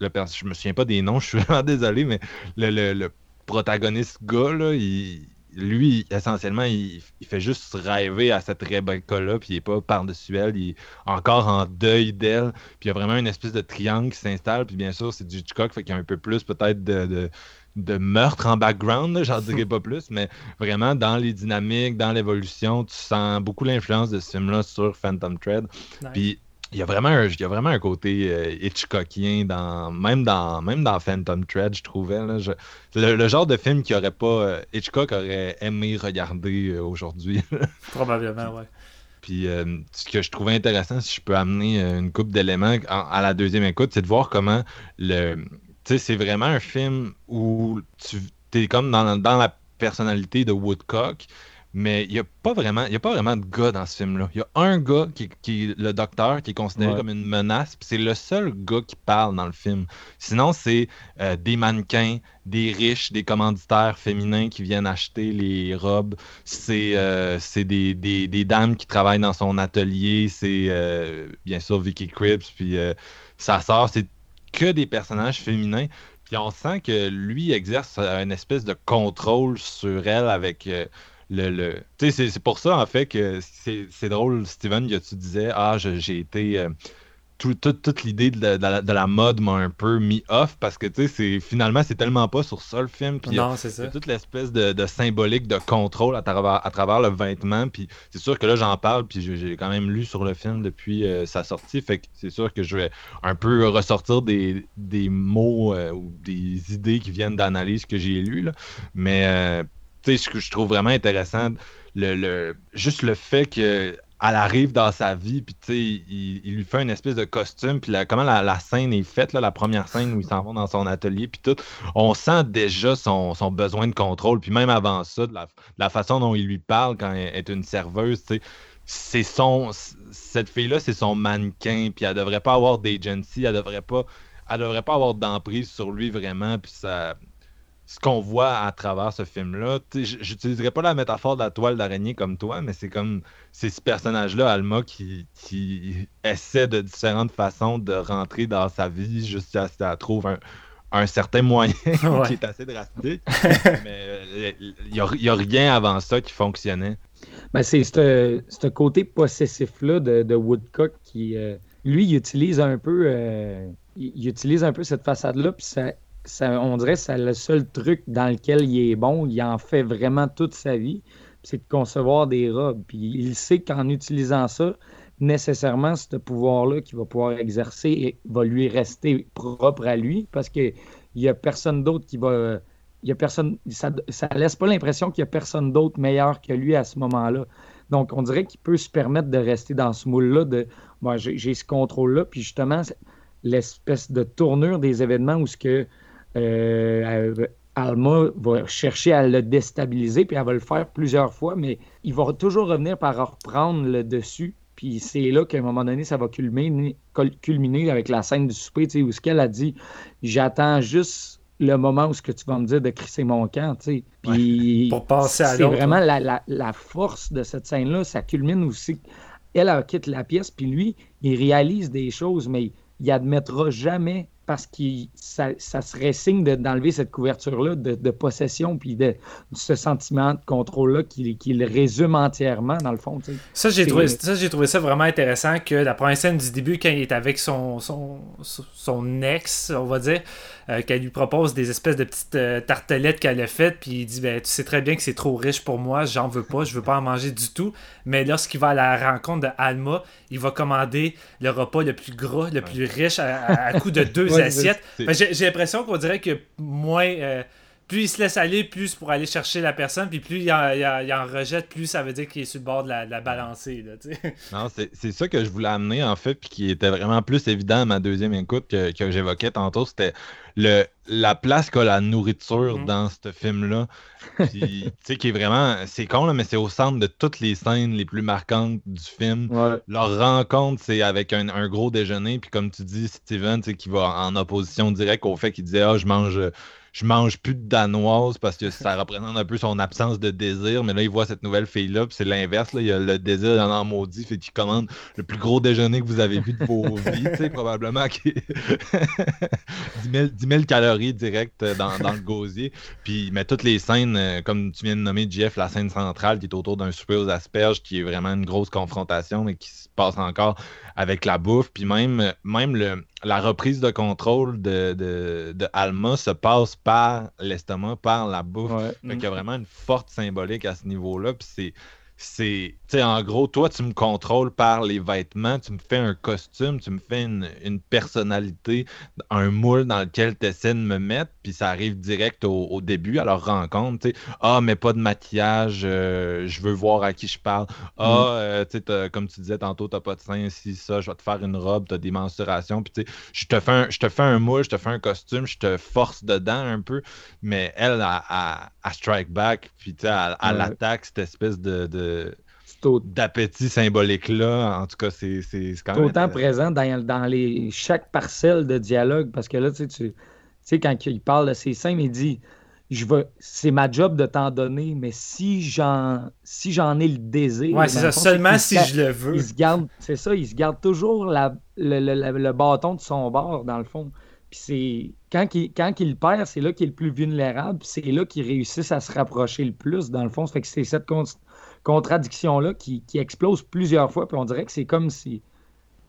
je me souviens pas des noms, je suis vraiment désolé, mais le, protagoniste gars, lui, essentiellement, il, fait juste rêver à cette Rebecca-là, puis il est pas par-dessus elle, il est encore en deuil d'elle, puis il y a vraiment une espèce de triangle qui s'installe, puis bien sûr, c'est du Hitchcock, fait qu'il y a un peu plus peut-être de, meurtre en background, j'en dirais pas plus, mais vraiment dans les dynamiques, dans l'évolution, tu sens beaucoup l'influence de ce film-là sur Phantom Thread. Puis il y, a vraiment un, il y a vraiment un côté euh, Hitchcockien, dans, même, dans, même dans Phantom Thread, je trouvais. le, genre de film qui aurait pas. Euh, Hitchcock aurait aimé regarder euh, aujourd'hui. Probablement, ouais. Puis ce que je trouvais intéressant, si je peux amener une coupe d'éléments à, la deuxième écoute, c'est de voir comment le. Tu sais, c'est vraiment un film où tu es comme dans, dans la personnalité de Woodcock, mais il n'y a pas vraiment y a pas vraiment de gars dans ce film là il y a un gars qui, qui le docteur qui est considéré Ouais. comme une menace puis c'est le seul gars qui parle dans le film. Sinon c'est euh, des mannequins des riches des commanditaires féminins qui viennent acheter les robes. C'est euh, des, des, des dames qui travaillent dans son atelier. C'est euh, bien sûr Vicky Cripps puis sa sœur c'est que des personnages féminins. Puis on sent que lui exerce une espèce de contrôle sur elle avec le. le... Tu sais, c'est- c'est pour ça, en fait, que c'est c'est drôle, Steven, que tu disais Ah, je- j'ai été. euh, tout- tout- toute l'idée de, la- de la- de la mode m'a un peu mis off parce que, tu sais, c'est- finalement, c'est tellement pas sur ça le film. Puis Non, c'est ça. toute l'espèce de, de symbolique de contrôle à travers, à travers le vêtement. Puis c'est sûr que là, j'en parle, puis j'ai quand même lu sur le film depuis euh, sa sortie. Fait que c'est sûr que je vais un peu ressortir des, des mots euh, ou des idées qui viennent d'analyses que j'ai lues. là. Mais euh, ce que je trouve vraiment intéressant, le, le- juste le fait que. Elle arrive dans sa vie, puis tu sais, il, il lui fait une espèce de costume, puis comment la, la scène est faite, là, la première scène où ils s'en vont dans son atelier, puis tout, on sent déjà son, son besoin de contrôle. Puis même avant ça, de la, la façon dont il lui parle quand elle est une serveuse, c'est son. Cette fille-là, c'est son mannequin. Puis elle devrait pas avoir d'agency. Elle devrait pas. Elle devrait pas avoir d'emprise sur lui vraiment. Puis ça. Ce qu'on voit à travers ce film-là, j'utiliserai pas la métaphore de la toile d'araignée comme toi, mais c'est comme c'est ce personnage-là, Alma, qui, qui essaie de différentes façons de rentrer dans sa vie jusqu'à ce qu'elle trouve un, un certain moyen Ouais. qui est assez drastique. mais il n'y a, y a rien avant ça qui fonctionnait. Ben, c'est ce ce côté possessif-là de, de Woodcock qui, euh, lui, il utilise un peu, euh, il, il utilise un peu cette façade-là, puis ça, on dirait que c'est le seul truc dans lequel il est bon. Il en fait vraiment toute sa vie, c'est de concevoir des robes. Puis il sait qu'en utilisant ça, nécessairement, ce pouvoir-là qu'il va pouvoir exercer et va lui rester propre à lui, parce qu'il n'y a personne d'autre qui va. Personne, ça, ça laisse pas l'impression qu'il y a personne d'autre meilleur que lui à ce moment-là. Donc, on dirait qu'il peut se permettre de rester dans ce moule-là, de moi, j'ai ce contrôle-là, puis justement, l'espèce de tournure des événements où ce que Alma va chercher à le déstabiliser, puis elle va le faire plusieurs fois, mais il va toujours revenir par reprendre le dessus. Puis c'est là qu'à un moment donné, ça va culminer, cul- culminer avec la scène du souper, où ce qu'elle a dit, j'attends juste le moment où ce que tu vas me dire de crisser mon camp, tu sais. Puis c'est vraiment la, la- la force de cette scène-là. Ça culmine aussi. Elle, elle quitte la pièce, puis lui, il réalise des choses, mais il admettra jamais parce que ça, ça serait signe de- d'enlever cette couverture-là de, de possession, puis de, ce sentiment de contrôle-là qui, qui le résume entièrement, dans le fond. Ça, j'ai trouvé, ça, j'ai trouvé ça vraiment intéressant que la première scène du début, quand il est avec son, son, son ex, on va dire, euh, qu'elle lui propose des espèces de petites euh, tartelettes qu'elle a faites, puis il dit ben, Tu sais très bien que c'est trop riche pour moi, j'en veux pas, je veux pas en manger du tout. Mais lorsqu'il va à la rencontre de Alma, il va commander le repas le plus gras, le plus riche à, à- à coup de deux assiettes. j'ai l'impression qu'on dirait que moins. euh, plus il se laisse aller, plus pour aller chercher la personne, puis plus il en, il en- il en rejette, plus ça veut dire qu'il est sur le bord de la, de la balancée. Là, tu sais. Non, c'est c'est ça que je voulais amener en fait, puis qui était vraiment plus évident à ma deuxième écoute que, que j'évoquais tantôt, c'était le la place qu'a la nourriture Mhm. dans ce film-là. Puis, Tu sais, qui est vraiment, c'est con là, mais c'est au centre de toutes les scènes les plus marquantes du film. Ouais. Leur rencontre, c'est avec un, un gros déjeuner, puis comme tu dis, Steven, tu sais, qui va en opposition directe au fait qu'il disait Ah, je mange, je mange plus de danoise parce que ça représente un peu son absence de désir. Mais là, il voit cette nouvelle fille-là, puis c'est l'inverse. Là, il a le désir d'en en maudit, fait qu'il commande le plus gros déjeuner que vous avez vu de vos vies, tu sais, probablement qui 10, 000, 10 000 calories directes dans, dans le gosier. Puis il met toutes les scènes, euh, comme tu viens de nommer, Jeff, la scène centrale qui est autour d'un souper aux asperges, qui est vraiment une grosse confrontation, mais qui se passe encore avec la bouffe. Puis même, même le, la reprise de contrôle de, de, de Alma se passe par l'estomac, par la bouffe. Ouais. Fait qu'il y a vraiment une forte symbolique à ce niveau-là. Puis c'est. C'est, tu sais, en gros, toi, tu me contrôles par les vêtements, tu me fais un costume, tu me fais une, une personnalité, un moule dans lequel tu essaies de me mettre, puis ça arrive direct au, au début, à leur rencontre, tu sais, ah, mais pas de maquillage, euh, je veux voir à qui je parle, ah, euh, tu sais, comme tu disais tantôt, t'as pas de sein, si, ça, je vais te faire une robe, t'as des mensurations, puis tu sais, je te fais un, je te fais un moule, je te fais un costume, je te force dedans un peu, mais elle, elle strike back, puis tu sais, elle, elle Ouais. attaque cette espèce de- de D'appétit symbolique-là. En tout cas, c'est quand C'est même. autant présent dans, dans les, chaque parcelle de dialogue, parce que là, tu sais, tu tu sais, quand il parle de ses scènes, il dit je veux, c'est ma job de t'en donner, mais si j'en si j'en ai le désir. Ouais, c'est ça. fond, Seulement si je le veux. Il se garde, c'est ça, il se garde toujours la- le, le- le- le bâton de son bord, dans le fond. Puis c'est quand il, quand il perd, c'est là qu'il est le plus vulnérable, c'est là qu'il réussit à se rapprocher le plus, dans le fond. Ça fait que c'est cette contradiction-là qui, qui explose plusieurs fois, puis on dirait que c'est comme si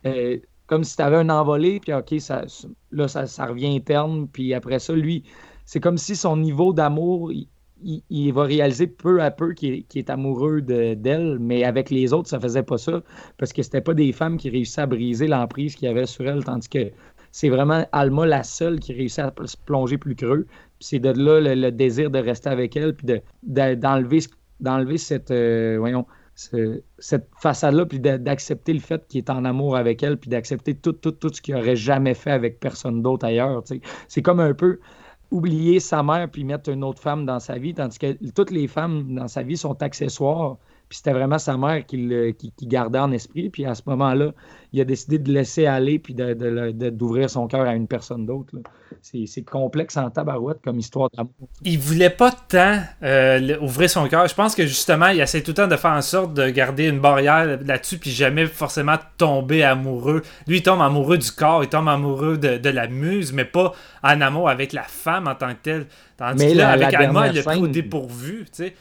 euh, comme si tu avais un envolé, puis OK, ça, là, ça, ça revient interne, puis après ça, lui, c'est comme si son niveau d'amour, il, va réaliser peu à peu qu'il est, amoureux de- d'elle, mais avec les autres, ça faisait pas ça, parce que c'était pas des femmes qui réussissaient à briser l'emprise qu'il y avait sur elle, tandis que c'est vraiment Alma la seule qui réussit à se plonger plus creux, c'est de là le, désir de rester avec elle, puis de- de- d'enlever ce- d'enlever cette, euh, voyons, ce- cette façade-là, puis d'accepter le fait qu'il est en amour avec elle, puis d'accepter tout, tout, tout ce qu'il aurait jamais fait avec personne d'autre ailleurs. C'est comme un peu oublier sa mère puis mettre une autre femme dans sa vie, tandis que toutes les femmes dans sa vie sont accessoires. Puis c'était vraiment sa mère qui, le- qui- qui gardait en esprit. Puis à ce moment-là, il a décidé de laisser aller puis de- de le- de- d'ouvrir son cœur à une personne d'autre. C'est complexe en tabarouette comme histoire d'amour. il voulait pas tant euh, ouvrir son cœur. Je pense que justement, il essaie tout le temps de faire en sorte de garder une barrière là-dessus, puis jamais forcément tomber amoureux. Lui, il tombe amoureux du corps, il tombe amoureux de, la muse, mais pas en amour avec la femme en tant que telle. Tandis Mais que là, la- avec la Alma, il l'a pris au dépourvu, tu sais.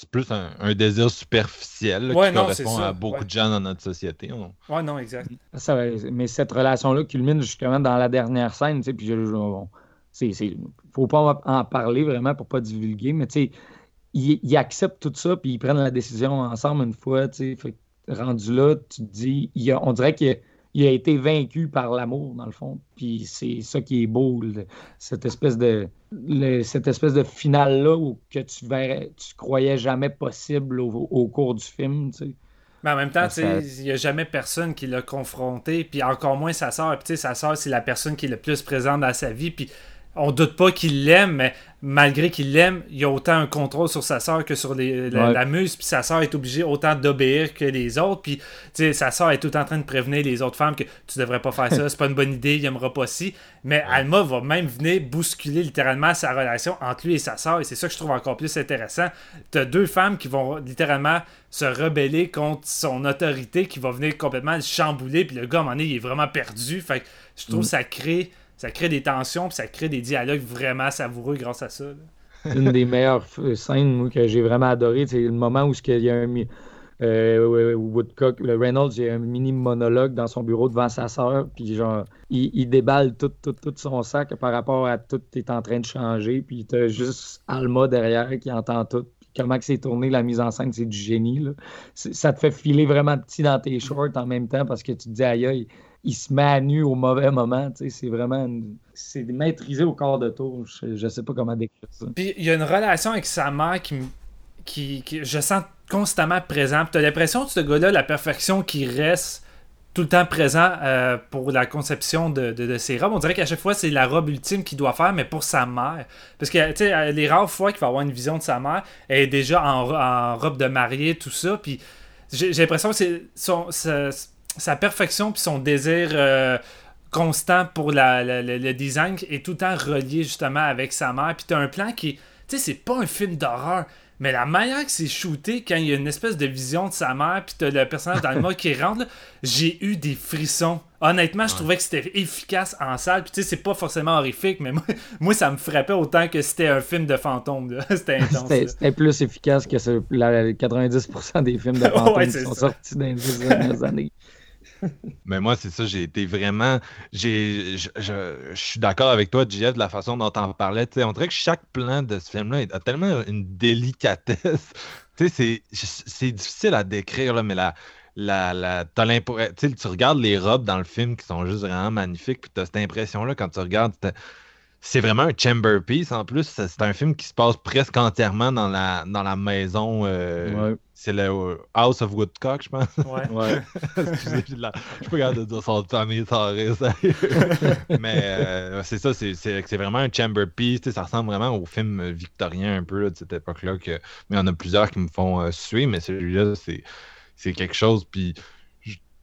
C'est plus un, un désir superficiel là, Ouais, qui non, correspond à beaucoup ouais. de gens dans notre société. On- Ouais, non, exact. Ça, mais cette relation-là culmine justement dans la dernière scène, tu sais, puis je, je- bon, c'est, c'est- faut pas en parler vraiment pour pas divulguer, mais tu sais, ils, ils acceptent tout ça, puis ils prennent la décision ensemble une fois, tu sais, rendu là, tu te dis, il a- on dirait qu'il a, il a été vaincu par l'amour, dans le fond, puis c'est ça qui est beau, le- cette espèce de, le- cette espèce de finale-là où que tu verrais, tu croyais jamais possible au, au cours du film, tu sais. Mais en même temps, sais, il n'y a jamais personne qui l'a confronté, puis encore moins sa sœur. Puis sa sœur, c'est la personne qui est le plus présente dans sa vie, puis on doute pas qu'il l'aime, mais malgré qu'il l'aime, il y a autant un contrôle sur sa sœur que sur les- la, Ouais. la muse, puis sa sœur est obligée autant d'obéir que les autres, puis sa sœur est tout en train de prévenir les autres femmes que tu devrais pas faire ça, c'est pas une bonne idée, il aimera pas si, mais Alma va même venir bousculer littéralement sa relation entre lui et sa sœur, et c'est ça que je trouve encore plus intéressant. T'as deux femmes qui vont littéralement se rebeller contre son autorité, qui va venir complètement le chambouler, puis le gars, à un moment donné, il est vraiment perdu, fait que je trouve Mm. ça crée... Ça crée des tensions, puis ça crée des dialogues vraiment savoureux grâce à ça. là. une des meilleures f- scènes que j'ai vraiment adoré. C'est le moment où il y a un. euh, Woodcock, le Reynolds, il y a un mini monologue dans son bureau devant sa sœur, puis genre, il, déballe tout, tout, tout son sac par rapport à tout est en train de changer, puis t'as juste Alma derrière qui entend tout. Comment c'est tourné, la mise en scène, c'est du génie. Ça te fait filer vraiment petit dans tes shorts en même temps parce que tu te dis, aïe, aïe, il se met à nu au mauvais moment. C'est vraiment. C'est maîtrisé au quart de tour. Je, sais pas comment décrire ça. Puis il y a une relation avec sa mère qui, qui, je sens constamment présent. Tu as l'impression que ce gars-là, la perfection qui reste tout le temps présent euh, pour la conception de, de- de ses robes. On dirait qu'à chaque fois, c'est la robe ultime qu'il doit faire, mais pour sa mère. Parce que, tu sais, les rares fois qu'il va avoir une vision de sa mère, elle est déjà en, en robe de mariée, tout ça. Puis j'ai l'impression que c'est sa perfection puis son désir euh, constant pour la- la- la- le design est tout le temps relié justement avec sa mère. Puis t'as un plan qui. Tu sais, c'est pas un film d'horreur. Mais la manière que c'est shooté, quand il y a une espèce de vision de sa mère, puis t'as le personnage dans le mode qui rentre, j'ai eu des frissons. Honnêtement, je trouvais que c'était efficace en salle. Puis tu sais, c'est pas forcément horrifique, mais moi, moi, ça me frappait autant que c'était un film de fantôme. C'était intense. C'était plus efficace que ce- la, 90% des films de fantômes Ouais, qui sont ça. sortis dans les dernières années. Mais moi, c'est ça, j'ai été vraiment. Je, je- suis d'accord avec toi, JF, de la façon dont on parlait. Tu sais, on dirait que chaque plan de ce film-là a tellement une délicatesse. Tu c'est- c'est difficile à décrire, là, mais la, la, la, tu tu regardes les robes dans le film qui sont juste vraiment magnifiques, puis t'as cette impression-là quand tu regardes. C'est vraiment un chamber piece en plus. C'est un film qui se passe presque entièrement dans la, dans la maison. euh, Ouais. C'est le euh, House of Woodcock, je pense. Ouais. Ouais. Excusez, de la- je suis pas capable de dire son famille sans. Mais euh, c'est ça, c'est- c'est c'est vraiment un chamber piece. Ça ressemble vraiment au film victorien un peu là, de cette époque-là. que- Mais il y en a plusieurs qui me font euh, suer, mais celui-là, c'est c'est quelque chose. Puis je-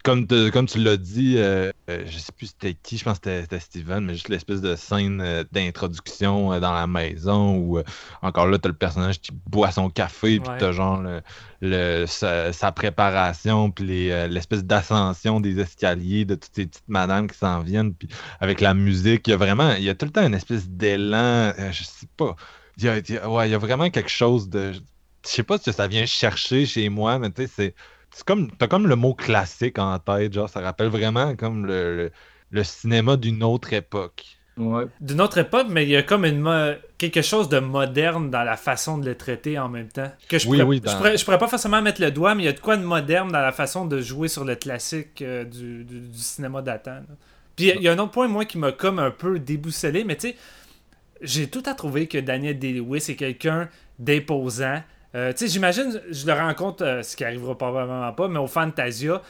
comme, te- comme tu l'as dit, euh, euh, je sais plus c'était qui, je pense que c'était- Steven, mais juste l'espèce de scène euh, d'introduction euh, dans la maison où encore là, t'as le personnage qui boit son café, puis Ouais. t'as genre le, le- sa, sa préparation, puis les, l'espèce d'ascension des escaliers de toutes ces petites madames qui s'en viennent, puis avec la musique, il y a vraiment, il y a tout le temps une espèce d'élan, je sais pas, il y a, il y a- ouais, il y a vraiment quelque chose de, je sais pas si ça vient chercher chez moi, mais tu sais, c'est, c'est comme, t'as comme le mot classique en tête, genre, ça rappelle vraiment comme le, le, le cinéma d'une autre époque. Ouais. D'une autre époque, mais il y a comme une quelque chose de moderne dans la façon de le traiter en même temps. Que je, Oui, pourrais, oui, je, dans- pourrais, je pourrais pas forcément mettre le doigt, mais il y a de quoi de moderne dans la façon de jouer sur le classique euh, du, du- du cinéma datant. là. Puis il y a- il y, a un autre point, moi, qui m'a comme un peu déboussolé, mais tu sais, j'ai tout à trouver que Daniel Day-Lewis est quelqu'un d'imposant. Euh, tu sais, j'imagine, je le rencontre, euh, ce qui arrivera probablement pas, mais au Fantasia,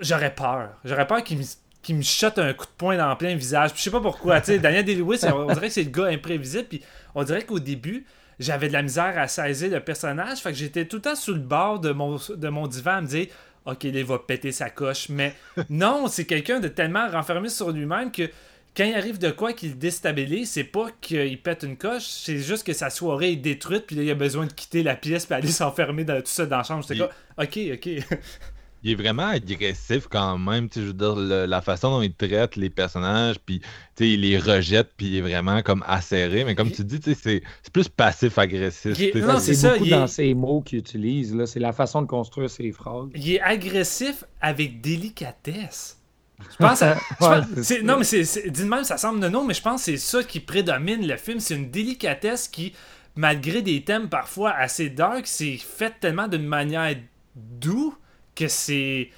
j'aurais peur. J'aurais peur qu'il me, shot un coup de poing dans le plein visage. Puis je sais pas pourquoi. Tu Daniel Day-Lewis, on dirait que c'est le gars imprévisible. Puis on dirait qu'au début, j'avais de la misère à saisir le personnage. Fait que j'étais tout le temps sous le bord de mon, de mon divan à me dire Ok, il va péter sa coche. Mais non, c'est quelqu'un de tellement renfermé sur lui-même que quand il arrive de quoi qu'il le déstabilise, c'est pas qu'il pète une coche, c'est juste que sa soirée est détruite, puis là, il a besoin de quitter la pièce, puis aller s'enfermer dans, tout ça dans la chambre. J'étais Il- ok, ok. Il est vraiment agressif quand même, tu sais, je veux dire, le- la façon dont il traite les personnages, puis tu sais, il les rejette, puis il est vraiment comme acéré, mais comme tu dis, tu sais, c'est c'est plus passif-agressif. Est- non, c'est- c'est C'est ça, beaucoup il est- dans ces mots qu'il utilise. là. C'est la façon de construire ses phrases. il est agressif avec délicatesse. Je pense à- je Ouais, pense- c'est c'est- ça. non, mais c'est, de même, ça semble non, mais je pense que c'est ça qui prédomine le film. C'est une délicatesse qui, malgré des thèmes parfois assez dark, c'est fait tellement d'une manière doux que c'est.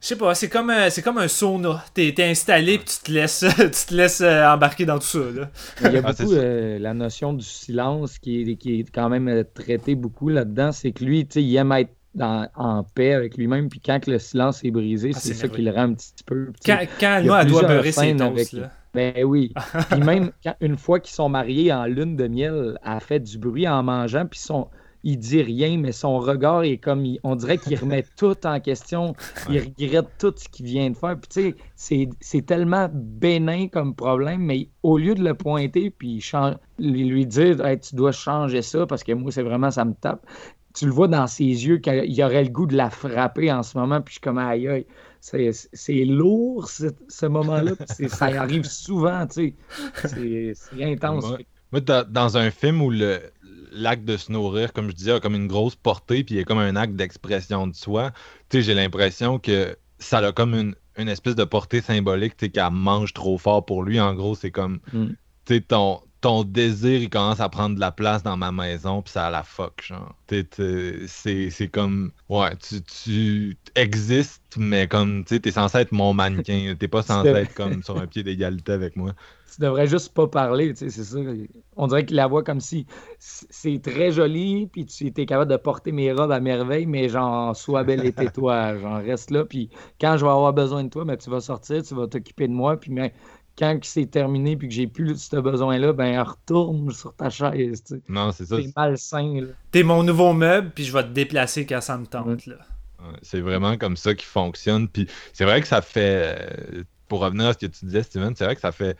Je sais pas, c'est comme, un- c'est comme un sauna. T'es, t'es installé puis tu te laisses, tu te laisses euh, embarquer dans tout ça. Là. Il y a Ah, beaucoup euh, la notion du silence qui est, qui est quand même euh, traitée beaucoup là-dedans. C'est que lui, tu sais, il aime être dans- en paix avec lui-même. Puis quand que le silence est brisé, Ah, c'est ça qui le rend un petit peu. Quand, quand il y a Alma, elle doit beurrer ses toasts. avec- là. Ben oui. Puis même quand, une fois qu'ils sont mariés en lune de miel, elle fait du bruit en mangeant, puis son, il dit rien, mais son regard est comme, il- on dirait qu'il remet tout en question, il regrette tout ce qu'il vient de faire. Puis tu sais, c'est- tellement bénin comme problème, mais au lieu de le pointer, puis lui lui dire, Hey, tu dois changer ça, parce que moi, c'est vraiment, ça me tape. Tu le vois dans ses yeux qu'il aurait le goût de la frapper en ce moment, puis je suis comme aïe aïe. C'est lourd ce, ce moment-là, ça arrive souvent, tu sais. C'est intense. Moi, dans, dans un film où l'acte de se nourrir, comme je disais, a comme une grosse portée, puis il y a comme un acte d'expression de soi, tu sais, j'ai l'impression que ça a comme une, une espèce de portée symbolique, tu sais, qu'elle mange trop fort pour lui. En gros, c'est comme, Mm. tu sais, ton, ton désir, il commence à prendre de la place dans ma maison, puis ça a la fuck, genre. C'est comme, ouais, tu, tu existes, mais comme, tu sais, t'es censé être mon mannequin, t'es pas censé être comme sur un pied d'égalité avec moi. Tu devrais juste pas parler, tu sais, c'est ça. On dirait qu'il la voit comme si c'est très joli, puis tu étais capable de porter mes robes à merveille, mais genre, sois belle et tais-toi, genre, reste là, puis quand je vais avoir besoin de toi, ben, tu vas sortir, tu vas t'occuper de moi, puis mais, quand c'est terminé, puis que j'ai plus ce besoin-là, ben, retourne sur ta chaise. Non, c'est ça. C'est malsain, là. T'es mon nouveau meuble, puis je vais te déplacer quand ça me tente. Là. Ouais, C'est vraiment comme ça qu'il fonctionne. Puis c'est vrai que ça fait. euh, Pour revenir à ce que tu disais, Steven, c'est vrai que ça fait.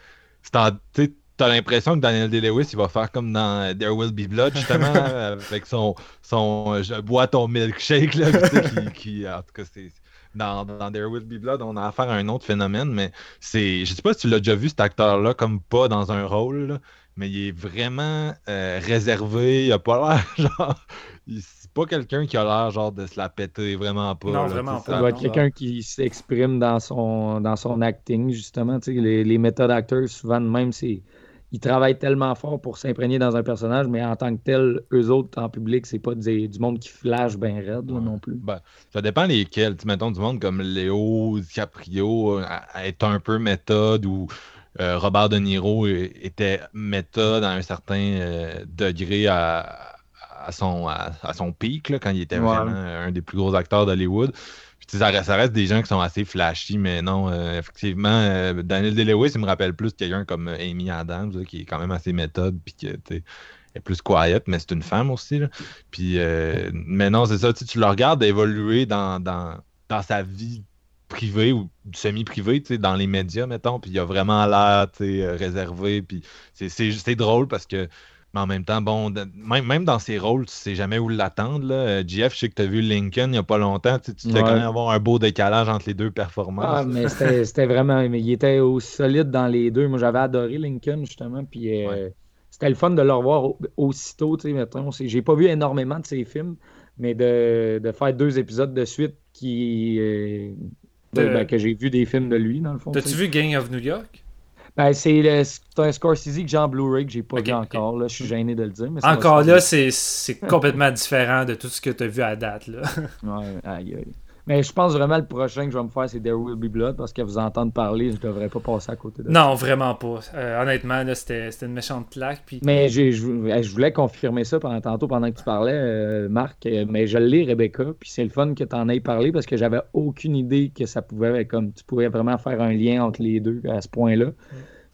t'as l'impression que Daniel Day-Lewis, il va faire comme dans euh, There Will Be Blood, justement, avec son, son euh, Je bois ton milkshake, là, qui, qui- En tout cas, c'est. Dans, dans There Will Be Blood, on a affaire à un autre phénomène, mais c'est. Je sais pas si tu l'as déjà vu, cet acteur-là, comme pas dans un rôle, là, mais il est vraiment euh, réservé. Il a pas l'air, genre. C'est pas quelqu'un qui a l'air, genre, de se la péter, vraiment pas. Non, là, vraiment pas. Ça ça- doit être quelqu'un qui s'exprime dans son, dans son acting, justement. Tu sais, les, les méthodes acteurs, souvent de même, c'est. Ils travaillent tellement fort pour s'imprégner dans un personnage, mais en tant que tel, eux autres, en public, c'est pas des- du monde qui flash bien raide là, Ouais. non plus. Ben, ça dépend lesquels. Tu mettons du monde comme Léo DiCaprio euh, est un peu méthode ou euh, Robert De Niro était méthode à un certain euh, degré à, à son, à, à son pic là, quand il était Ouais. vraiment un des plus gros acteurs d'Hollywood. Puis, ça, reste- ça reste des gens qui sont assez flashy, mais non, euh, effectivement, euh, Daniel Day-Lewis, il me rappelle plus quelqu'un comme Amy Adams, qui est quand même assez méthode, puis elle est plus quiet, mais c'est une femme aussi. là. Puis, euh, mais non, c'est ça, tu tu le regardes évoluer dans, dans, dans sa vie privée ou sais, dans les médias, mettons, puis il a vraiment l'air, réservé, puis c'est drôle parce que, mais en même temps, bon, de- même, même dans ses rôles, tu sais jamais où l'attendre, là. Euh, JF, je sais que tu as vu Lincoln il n'y a pas longtemps, tu sais, tu Ouais. quand même avoir un beau décalage entre les deux performances. Ah, mais c'était vraiment. Mais il était aussi solide dans les deux. Moi, j'avais adoré Lincoln, justement. Puis euh, Ouais. c'était le fun de le revoir au- aussitôt. Tu sais, J'ai pas vu énormément de ses films, mais de, de faire deux épisodes de suite qui. euh, de- ben, que j'ai vu des films de lui, dans le fond. tu T'as-tu vu Gang of New York? Ben, c'est un Scorsese que j'ai en Blu-ray que j'ai pas vu encore. Là. Je suis gêné de le dire. Mais ça Encore là, c'est complètement différent de tout ce que t'as vu à date. Là. Ouais, aïe, aïe. Mais je pense vraiment le prochain que je vais me faire, c'est There Will Be Blood, parce que vous entendre parler, je devrais pas passer à côté de ça. Non, vraiment pas. Euh, honnêtement, là, c'était c'était une méchante claque. Puis... Mais j'ai- je, je voulais confirmer ça pendant, tantôt pendant que tu parlais, euh, Marc. euh, Mais je l'ai, Rebecca. Puis c'est le fun que tu en aies parlé parce que j'avais aucune idée que ça pouvait, comme tu pouvais vraiment faire un lien entre les deux à ce point-là.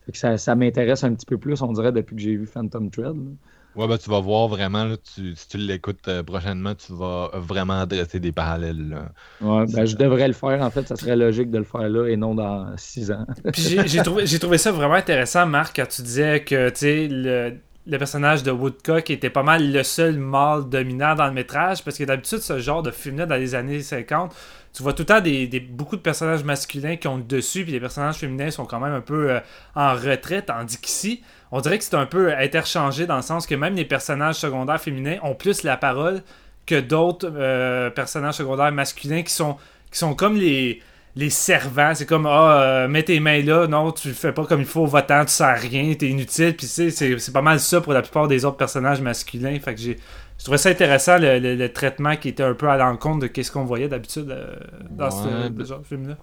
Fait que ça, ça m'intéresse un petit peu plus, on dirait, depuis que j'ai vu Phantom Thread. là. Ouais, ben, tu vas voir vraiment, là, tu- si tu l'écoutes euh, prochainement, tu vas vraiment adresser des parallèles. là. Ouais, ben, je devrais le faire. En fait, ça serait logique de le faire là et non dans six ans. Puis j'ai- trouvé, ça vraiment intéressant, Marc, quand tu disais que tu sais, le, le personnage de Woodcock était pas mal le seul mâle dominant dans le métrage, parce que d'habitude, ce genre de film-là, dans les années 50, tu vois tout le temps des, des- beaucoup de personnages masculins qui ont le dessus, puis les personnages féminins sont quand même un peu euh, en retrait, tandis qu'ici, on dirait que c'est un peu interchangé dans le sens que même les personnages secondaires féminins ont plus la parole que d'autres euh, personnages secondaires masculins qui sont, qui sont comme les, les servants. C'est comme, ah, euh, mets tes mains là, non, tu le fais pas comme il faut, va-t'en, tu sers rien, t'es inutile. Puis c'est c'est pas mal ça pour la plupart des autres personnages masculins. Fait que j'ai. Je trouvais ça intéressant le, le- le traitement qui était un peu à l'encontre de ce qu'on voyait d'habitude euh, dans Ouais, ce ben- genre de film-là.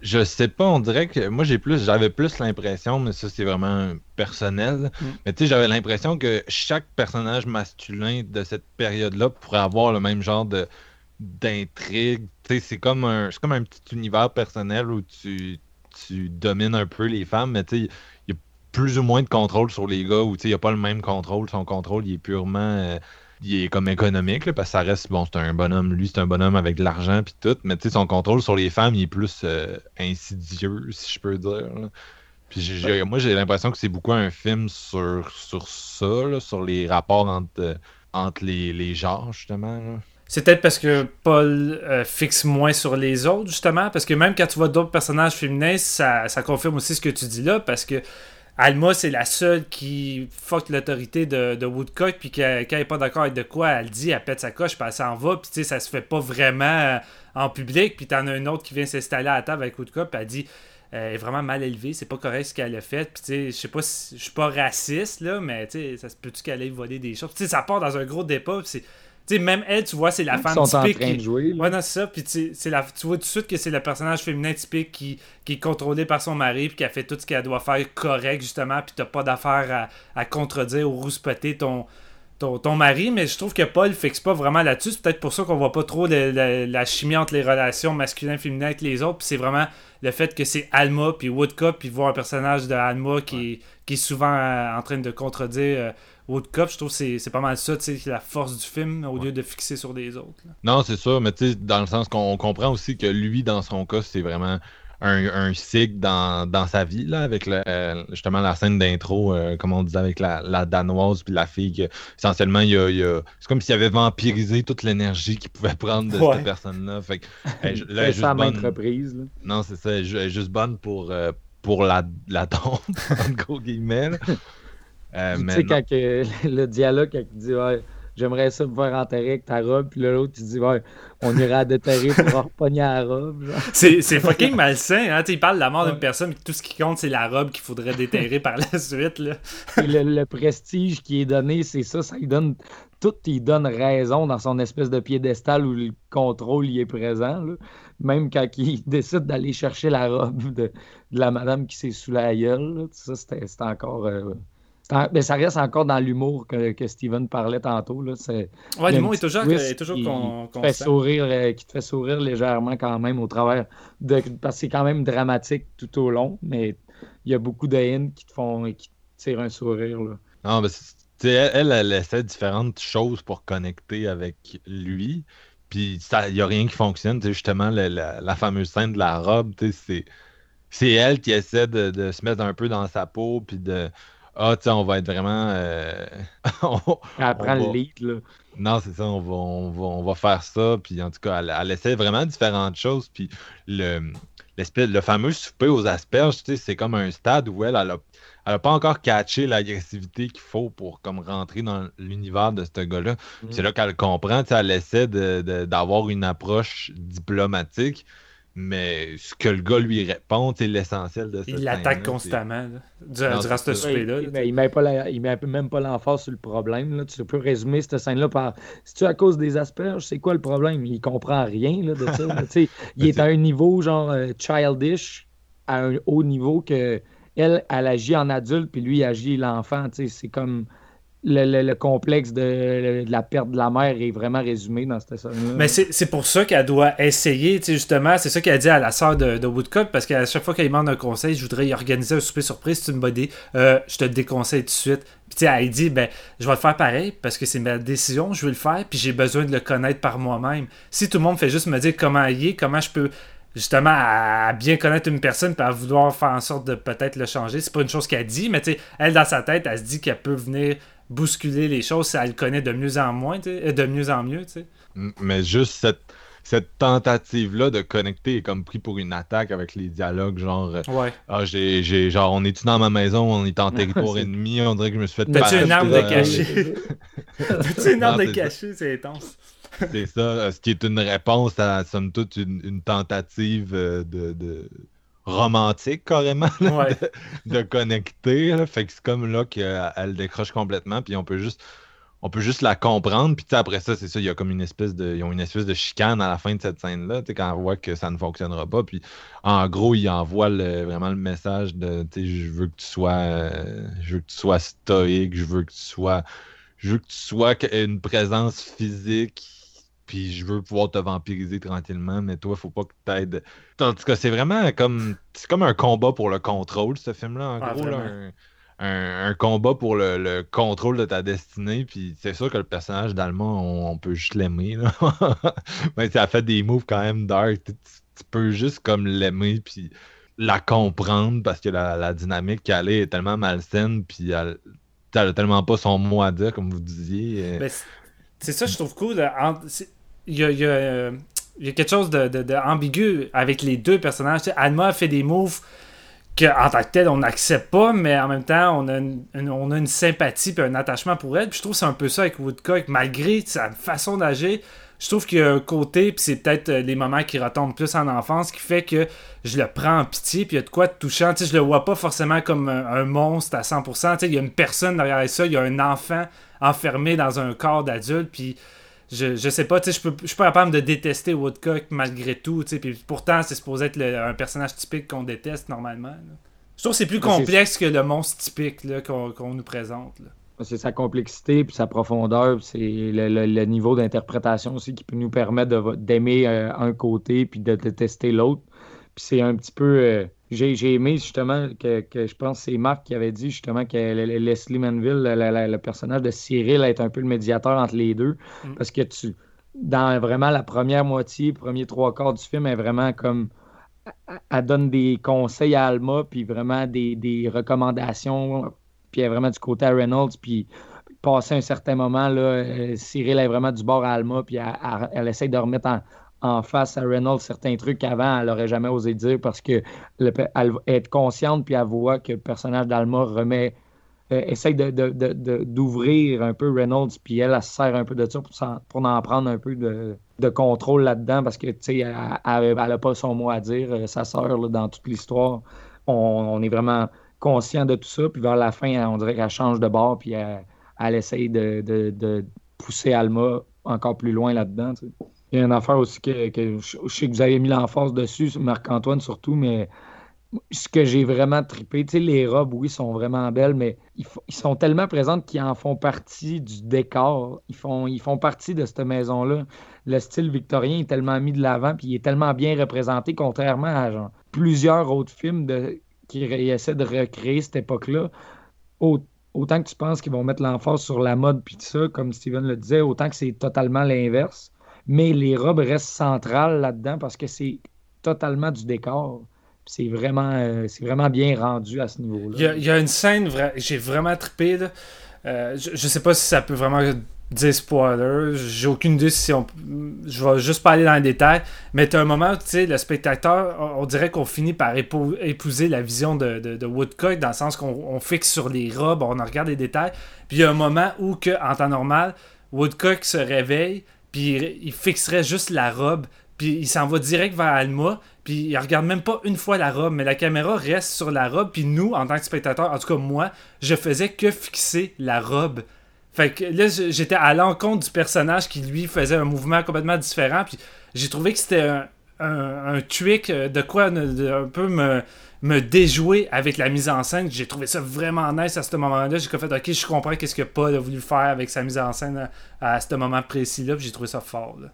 Je- sais pas, on dirait que moi j'ai plus, j'avais plus l'impression, mais ça c'est vraiment personnel. Mm. Mais tu sais, j'avais l'impression que chaque personnage masculin de cette période-là pourrait avoir le même genre de d'intrigue. Tu sais, c'est comme un, c'est comme un petit univers personnel où tu, tu domines un peu les femmes, mais tu sais, il y a plus ou moins de contrôle sur les gars où tu sais, il n'y a pas le même contrôle. Son contrôle, il est purement. euh, il est comme économique, là, parce que ça reste, bon, c'est un bonhomme, lui, c'est un bonhomme avec de l'argent puis tout, mais tu sais, son contrôle sur les femmes, il est plus euh, insidieux, si je peux dire. Puis moi, j'ai l'impression que c'est beaucoup un film sur, sur ça, là, sur les rapports entre, euh, entre les, les genres, justement. là. C'est peut-être parce que Paul euh, fixe moins sur les autres, justement. Parce que même quand tu vois d'autres personnages féminins, ça, ça confirme aussi ce que tu dis là. Parce que Alma, c'est la seule qui fuck l'autorité de, Woodcock. Puis quand elle n'est pas d'accord avec de quoi, elle dit, elle pète sa coche, puis elle s'en va. Puis tu sais, ça se fait pas vraiment euh, en public. Puis t'en as une autre qui vient s'installer à la table avec Woodcock, puis elle dit. euh, elle est vraiment mal élevée, c'est pas correct ce qu'elle a fait. Puis tu sais, je sais pas si je suis pas raciste là, mais tu sais, ça se peut-tu qu'elle aille voler des choses? Tu sais, ça part dans un gros débat. c'est, sais, même elle, tu vois, c'est la Ils femme sont en typique. train qui- de jouer. Ouais, non, c'est ça. Puis c'est la, tu vois tout de suite que c'est le personnage féminin typique qui, qui est contrôlé par son mari, puis qui a fait tout ce qu'elle doit faire correct, justement, puis t'as pas d'affaire à, à contredire ou rouspeter ton, ton, ton mari. Mais je trouve que Paul fixe pas vraiment là-dessus. C'est peut-être pour ça qu'on voit pas trop le- le- la chimie entre les relations masculin-féminin avec les autres. Puis c'est vraiment le fait que c'est Alma, puis Woodcup, puis voir un personnage de Alma qui, est, qui est souvent euh, en train de contredire. euh, Woodcup, je trouve que c'est c'est pas mal ça, tu sais, la force du film, au lieu de fixer sur des autres. là. Non, c'est ça, mais tu sais, dans le sens qu'on comprend aussi que lui, dans son cas, c'est vraiment un, un cycle dans, dans sa vie, là, avec le, euh, justement la scène d'intro, euh, comme on disait, avec la, la danoise puis la fille, que, essentiellement, il y a, il a- c'est comme s'il avait vampirisé toute l'énergie qu'il pouvait prendre de Ouais. cette personne-là. Fait que, elle, là, elle est Fait juste bonne- reprises. là. Non, c'est ça, elle est ju- elle est juste bonne pour, euh, pour la, la tombe, en gros guillemets. Euh, Tu sais, quand que- le dialogue, quand il dit ouais, j'aimerais ça me faire enterrer avec ta robe. Puis l'autre, tu dis, ouais, on ira à déterrer pour repogner la robe. C'est fucking malsain, hein. Il parle de la mort d'une personne, puis tout ce qui compte, c'est la robe qu'il faudrait déterrer par la suite, là. Et le, le prestige qui est donné, c'est ça, ça lui donne tout, il donne raison dans son espèce de piédestal où le contrôle y est présent. là. Même quand il décide d'aller chercher la robe de, de la madame qui s'est sous la gueule, là. ça c'était c'était encore. euh, mais ça reste encore dans l'humour que, que Steven parlait tantôt. Là. C'est, Ouais, l'humour est toujours, est toujours qui- con- qui te fait sourire, euh, qui te fait sourire légèrement quand même au travers de parce que c'est quand même dramatique tout au long, mais il y a beaucoup de haine qui te font qui te tirent un sourire. Là. Non, mais elle, elle, elle essaie différentes choses pour connecter avec lui. Puis il n'y a rien qui fonctionne. Tu sais, justement, la, la- la fameuse scène de la robe, c'est, c'est elle qui essaie de, de se mettre un peu dans sa peau. Puis de. Ah, tu sais, on va être vraiment. euh, on- Elle prend on le lead. Là. Non, c'est ça, on va, on va, on va faire ça. Puis en tout cas, elle, elle essaie vraiment différentes choses. Puis le, le fameux souper aux asperges, tu sais, c'est comme un stade où elle, elle a, elle a pas encore catché l'agressivité qu'il faut pour comme rentrer dans l'univers de ce gars-là. Puis C'est là qu'elle comprend, elle essaie de- de- d'avoir une approche diplomatique. Mais ce que le gars lui répond, c'est l'essentiel de cette Il l'attaque constamment, là, durant, ce ça. souper-là. il, il met pas la- il met même pas l'emphase sur le problème. Là. Tu peux résumer cette scène-là par si tu à cause des asperges, c'est quoi le problème? Il comprend rien là, de ça. il Mais est à un niveau genre euh, childish, à un haut niveau que elle, elle agit en adulte, puis lui il agit l'enfant. Tu sais, C'est comme le, le- le complexe de, la perte de la mère est vraiment résumé dans cette scène-là. Mais c'est pour ça qu'elle doit essayer, justement, c'est ça qu'elle dit à la sœur de, de Woodcock, parce qu'à chaque fois qu'elle demande un conseil, je voudrais y organiser un souper surprise, c'est une bonne idée, je te le déconseille tout de suite. Puis elle dit, ben, je vais le faire pareil, parce que c'est ma décision, je vais le faire, puis j'ai besoin de le connaître par moi-même. Si tout le monde fait juste me dire comment il est, comment je peux justement à bien connaître une personne puis à vouloir faire en sorte de peut-être le changer. C'est pas une chose qu'elle dit, mais elle dans sa tête, elle se dit qu'elle peut venir bousculer les choses si elle le connaît de mieux en moins, euh, de mieux en mieux, tu sais. M- Mais juste cette, cette tentative-là de connecter est comme pris pour une attaque avec les dialogues, genre euh, Ouais. Ah, j'ai, j'ai, genre, on est-tu dans ma maison, on est en territoire C'est- ennemi, on dirait que je me suis fait T'as-tu une arme de cachet? T'as-tu une arme de c'est ça. cachet, c'est intense. C'est ça, euh, ce qui est une réponse à, somme toute, une, une tentative de, de romantique, carrément, là, Ouais. de, de connecter. là. Fait que c'est comme là qu'elle décroche complètement, puis on peut juste. On peut juste la comprendre, puis après ça, c'est ça, il y a comme une espèce de. Ils ont une espèce de chicane à la fin de cette scène-là, quand on voit que ça ne fonctionnera pas. Puis en gros, il envoie le- vraiment le message de je veux que tu sois. euh, je veux que tu sois stoïque, je veux que tu sois. Je veux que tu sois une présence physique, puis je veux pouvoir te vampiriser tranquillement, mais toi, faut pas que t'aides. En tout cas, c'est vraiment comme. C'est comme un combat pour le contrôle, ce film-là. En Ah, gros, là, un, un- un combat pour le, le contrôle de ta destinée, puis c'est sûr que le personnage d'Alma, on, on peut juste l'aimer. Mais ça fait des moves quand même dark. Tu, peux juste comme l'aimer, puis la comprendre, parce que la, la dynamique qu'elle est est tellement malsaine, puis elle, elle a tellement pas son mot à dire, comme vous disiez. Ben, c'est- c'est ça, je trouve cool. Il y a, y a, euh, y a quelque chose de, de- de avec les deux personnages. Tu Alma fait des moves qu'en tant que tel, on n'accepte pas, mais en même temps, on a une, on a une sympathie et un attachement pour elle. Puis je trouve que c'est un peu ça avec Woodcock. Malgré sa façon d'agir, je trouve qu'il y a un côté, puis c'est peut-être euh, les moments qui retombent plus en enfance, qui fait que je le prends en pitié, puis il y a de quoi de touchant. Tu sais, je le vois pas forcément comme un, un monstre à 100%. Tu sais, il y a une personne derrière ça, il y a un enfant enfermé dans un corps d'adulte, puis je, je sais pas, tu sais, je peux- je suis pas capable de détester Woodcock malgré tout, tu sais, puis pourtant, c'est supposé être le- un personnage typique qu'on déteste normalement. là. Je trouve que c'est plus complexe que le monstre typique là, qu'on qu'on nous présente. là. C'est sa complexité puis sa profondeur, puis c'est le, le- le niveau d'interprétation aussi qui peut nous permettre de- d'aimer euh, un côté puis de détester l'autre. Puis c'est un petit peu. euh, j'ai aimé justement que, que je pense que c'est Marc qui avait dit justement que le- le- Leslie Manville, le, personnage de Cyril, est un peu le médiateur entre les deux. Mm. Parce que tu. Dans vraiment la première moitié, premier trois quarts du film, est vraiment comme. elle- Elle donne des conseils à Alma, puis vraiment des, des recommandations puis elle est vraiment du côté à Reynolds, puis passé un certain moment, là, euh, Cyril est vraiment du bord à Alma, puis elle, elle- elle essaie de remettre en, en face à Reynolds certains trucs qu'avant, elle n'aurait jamais osé dire parce que le elle est consciente, puis elle voit que le personnage d'Alma remet euh, essaye d'ouvrir un peu Reynolds, puis elle, elle se sert un peu de ça pour, en prendre un peu de, contrôle là-dedans, parce que, tu elle n'a pas son mot à dire, euh, sa sœur, dans toute l'histoire. On, est vraiment conscient de tout ça, puis vers la fin, on dirait qu'elle change de bord, puis elle, essaye de, pousser Alma encore plus loin là-dedans. Il y a une affaire aussi que, je, sais que vous avez mis l'emphase dessus, Marc-Antoine surtout, mais ce que j'ai vraiment trippé, tu sais, les robes, oui, sont vraiment belles, mais ils, sont tellement présentes qu'ils en font partie du décor. Ils font, partie de cette maison-là. Le style victorien est tellement mis de l'avant, puis il est tellement bien représenté, contrairement à plusieurs autres films qui essaient de recréer cette époque-là. Au- Autant que tu penses qu'ils vont mettre l'emphase sur la mode, puis ça, comme Steven le disait, autant que c'est totalement l'inverse. Mais les robes restent centrales là-dedans parce que c'est totalement du décor. C'est vraiment, euh, vraiment bien rendu à ce niveau-là. Il y, a, une scène, j'ai vraiment trippé. Euh, je, je sais pas si ça peut vraiment dire spoiler. J'ai aucune idée si on. Je vais juste pas aller dans les détails. Mais t'as un moment où tu le spectateur, on, dirait qu'on finit par épou- épouser la vision de, Woodcock dans le sens qu'on on fixe sur les robes, on regarde les détails. Puis il y a un moment où, que, en temps normal, Woodcock se réveille, il, fixerait juste la robe, puis il s'en va direct vers Alma, puis il regarde même pas une fois la robe, mais la caméra reste sur la robe, puis nous, en tant que spectateurs, en tout cas moi, je faisais que fixer la robe. Fait que là, j'étais à l'encontre du personnage qui, lui, faisait un mouvement complètement différent, puis j'ai trouvé que c'était un, un, trick euh, de quoi un peu me, me déjouer avec la mise en scène. J'ai trouvé ça vraiment nice à ce moment-là. J'ai fait, ok, je comprends qu'est-ce que Paul a voulu faire avec sa mise en scène à, à ce moment précis-là, j'ai trouvé ça fort. là.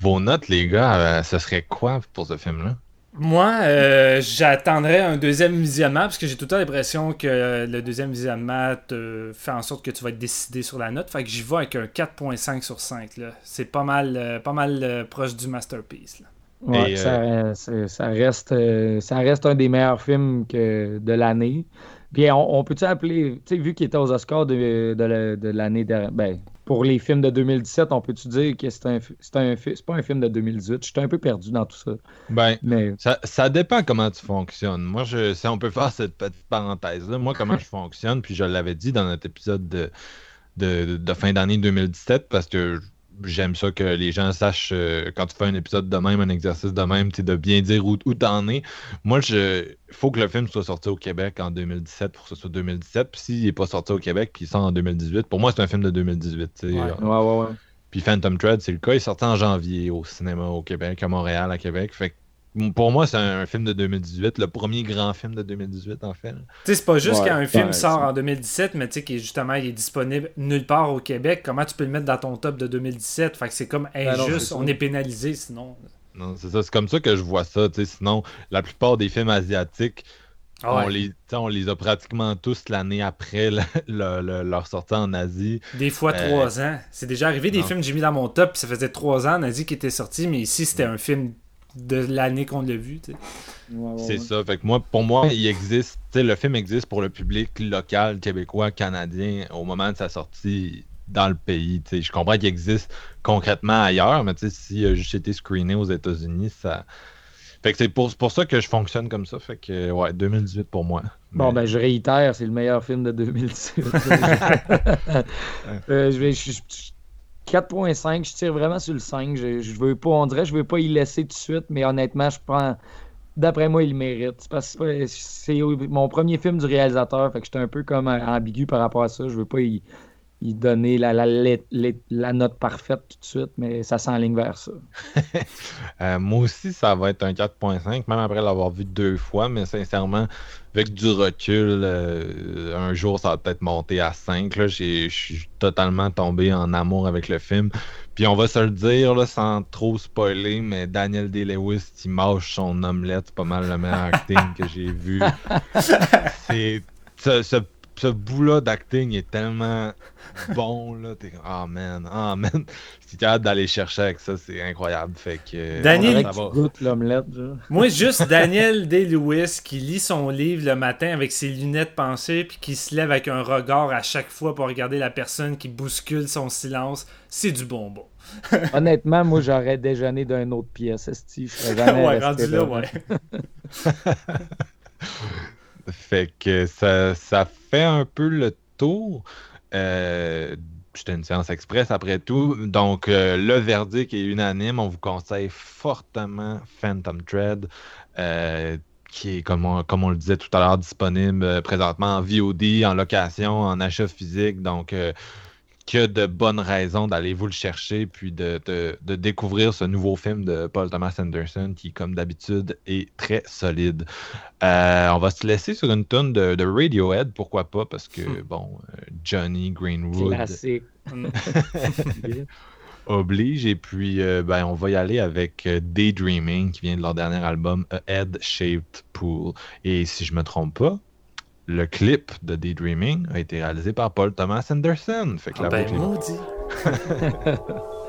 Vos notes, les gars, euh, ce serait quoi pour ce film-là? Moi, euh, j'attendrais un deuxième visionnement parce que j'ai tout le temps l'impression que le deuxième visionnement te fait en sorte que tu vas être décidé sur la note. Fait que j'y vais avec un 4.5 sur 5. là. C'est pas mal, euh, pas mal proche du masterpiece. là. Ouais, Et, ça, ça- ça reste, euh, ça reste un des meilleurs films que de l'année. Puis on, on peut-tu appeler, tu sais, vu qu'il était aux Oscars de, de la- de l'année dernière, ben, pour les films de 2017, on peut-tu dire que c'est un, c'est pas un film de 2018? J'étais un peu perdu dans tout ça. Ben, Mais ça, ça dépend comment tu fonctionnes. Moi, je, si on peut faire cette petite parenthèse-là, moi, comment je fonctionne, puis je l'avais dit dans notre épisode de, de, de fin d'année 2017, parce que j'aime ça que les gens sachent euh, quand tu fais un épisode de même, un exercice de même, de bien dire où, où t'en es. Moi, je faut que le film soit sorti au Québec en 2017 pour que ce soit 2017. Puis s'il n'est pas sorti au Québec, puis il sort en 2018, pour moi, c'est un film de 2018. tu sais. Ouais. ouais, ouais, ouais. Puis Phantom Thread, c'est le cas. Il est sorti en janvier au cinéma au Québec, à Montréal, à Québec. Fait que pour moi, c'est un, un film de 2018, le premier grand film de 2018, en fait. Tu sais, c'est pas juste Ouais, qu'un film ouais, sort en 2017, mais tu sais, qu'il est justement, il est disponible nulle part au Québec. Comment tu peux le mettre dans ton top de 2017 Fait que c'est comme Ben non, injuste. on est pénalisé sinon. Non, c'est ça. C'est comme ça que je vois ça. tu sais. Sinon, la plupart des films asiatiques, Ah on, ouais. les, tu sais, on les a pratiquement tous l'année après le- le- le- leur sortie en Asie. Des fois Euh, trois ans. C'est déjà arrivé des non. films que j'ai mis dans mon top, puis ça faisait trois ans, on a dit qu'il était sorti, mais ici c'était un film de l'année qu'on l'a vu. Ouais, ouais, C'est ouais. ça. Fait que moi, pour moi, il existe. le film existe pour le public local, québécois, canadien, au moment de sa sortie dans le pays. Je comprends qu'il existe concrètement ailleurs, mais s'il a juste été screené aux États-Unis, ça. Fait que c'est pour, pour ça que je fonctionne comme ça. Fait que, ouais, 2018 pour moi. Bon, ben, je réitère, c'est le meilleur film de 2017. Euh, je vais, je- je- 4.5, je tire vraiment sur le 5. Je, veux pas, on dirait, je veux pas y laisser tout de suite, mais honnêtement, je prends. D'après moi, il mérite. Parce que c'est mon premier film du réalisateur, fait que j'étais un peu comme euh, ambigu par rapport à ça. Je veux pas y, y donner la, la, la- la- la note parfaite tout de suite, mais ça s'enligne vers ça. Euh, moi aussi, ça va être un 4.5, même après l'avoir vu deux fois, mais sincèrement, avec du recul, euh, un jour, ça va peut-être monter à 5. là. J'ai- Je suis totalement tombé en amour avec le film. Puis on va se le dire, là, sans trop spoiler, mais Daniel Day-Lewis, qui mâche son omelette, c'est pas mal le meilleur acting que j'ai vu. C'est... Ce, ce, ce bout-là d'acting est tellement bon, là. T'es comme, oh man, oh man. Si t'es capable d'aller chercher avec ça, c'est incroyable. Fait que... Daniel- va. goûtes l'omelette. Moi, juste Daniel Day-Lewis qui lit son livre le matin avec ses lunettes pensées, puis qui se lève avec un regard à chaque fois pour regarder la personne qui bouscule son silence, c'est du bonbon. Honnêtement, moi, j'aurais déjeuné d'une autre pièce, jamais ouais, rendu là, ouais. Fait que ça, ça fait un peu le tour. Euh, c'était une séance express après tout. Donc, euh, le verdict est unanime. On vous conseille fortement Phantom Thread, euh, qui est, comme on, comme on le disait tout à l'heure, disponible présentement en VOD, en location, en achat physique. Donc, que de bonnes raisons d'aller vous le chercher, puis de, de- de découvrir ce nouveau film de Paul Thomas Anderson, qui, comme d'habitude, est très solide. Euh, on va se laisser sur une tonne de, de Radiohead, pourquoi pas, parce que, bon, euh, Johnny Greenwood Classique. oblige. Et puis, euh, ben, on va y aller avec Daydreaming, qui vient de leur dernier album, A Head Shaped Pool. Et si je me trompe pas, le clip de Daydreaming a été réalisé par Paul Thomas Anderson. Fait que Ah la ben, maudit.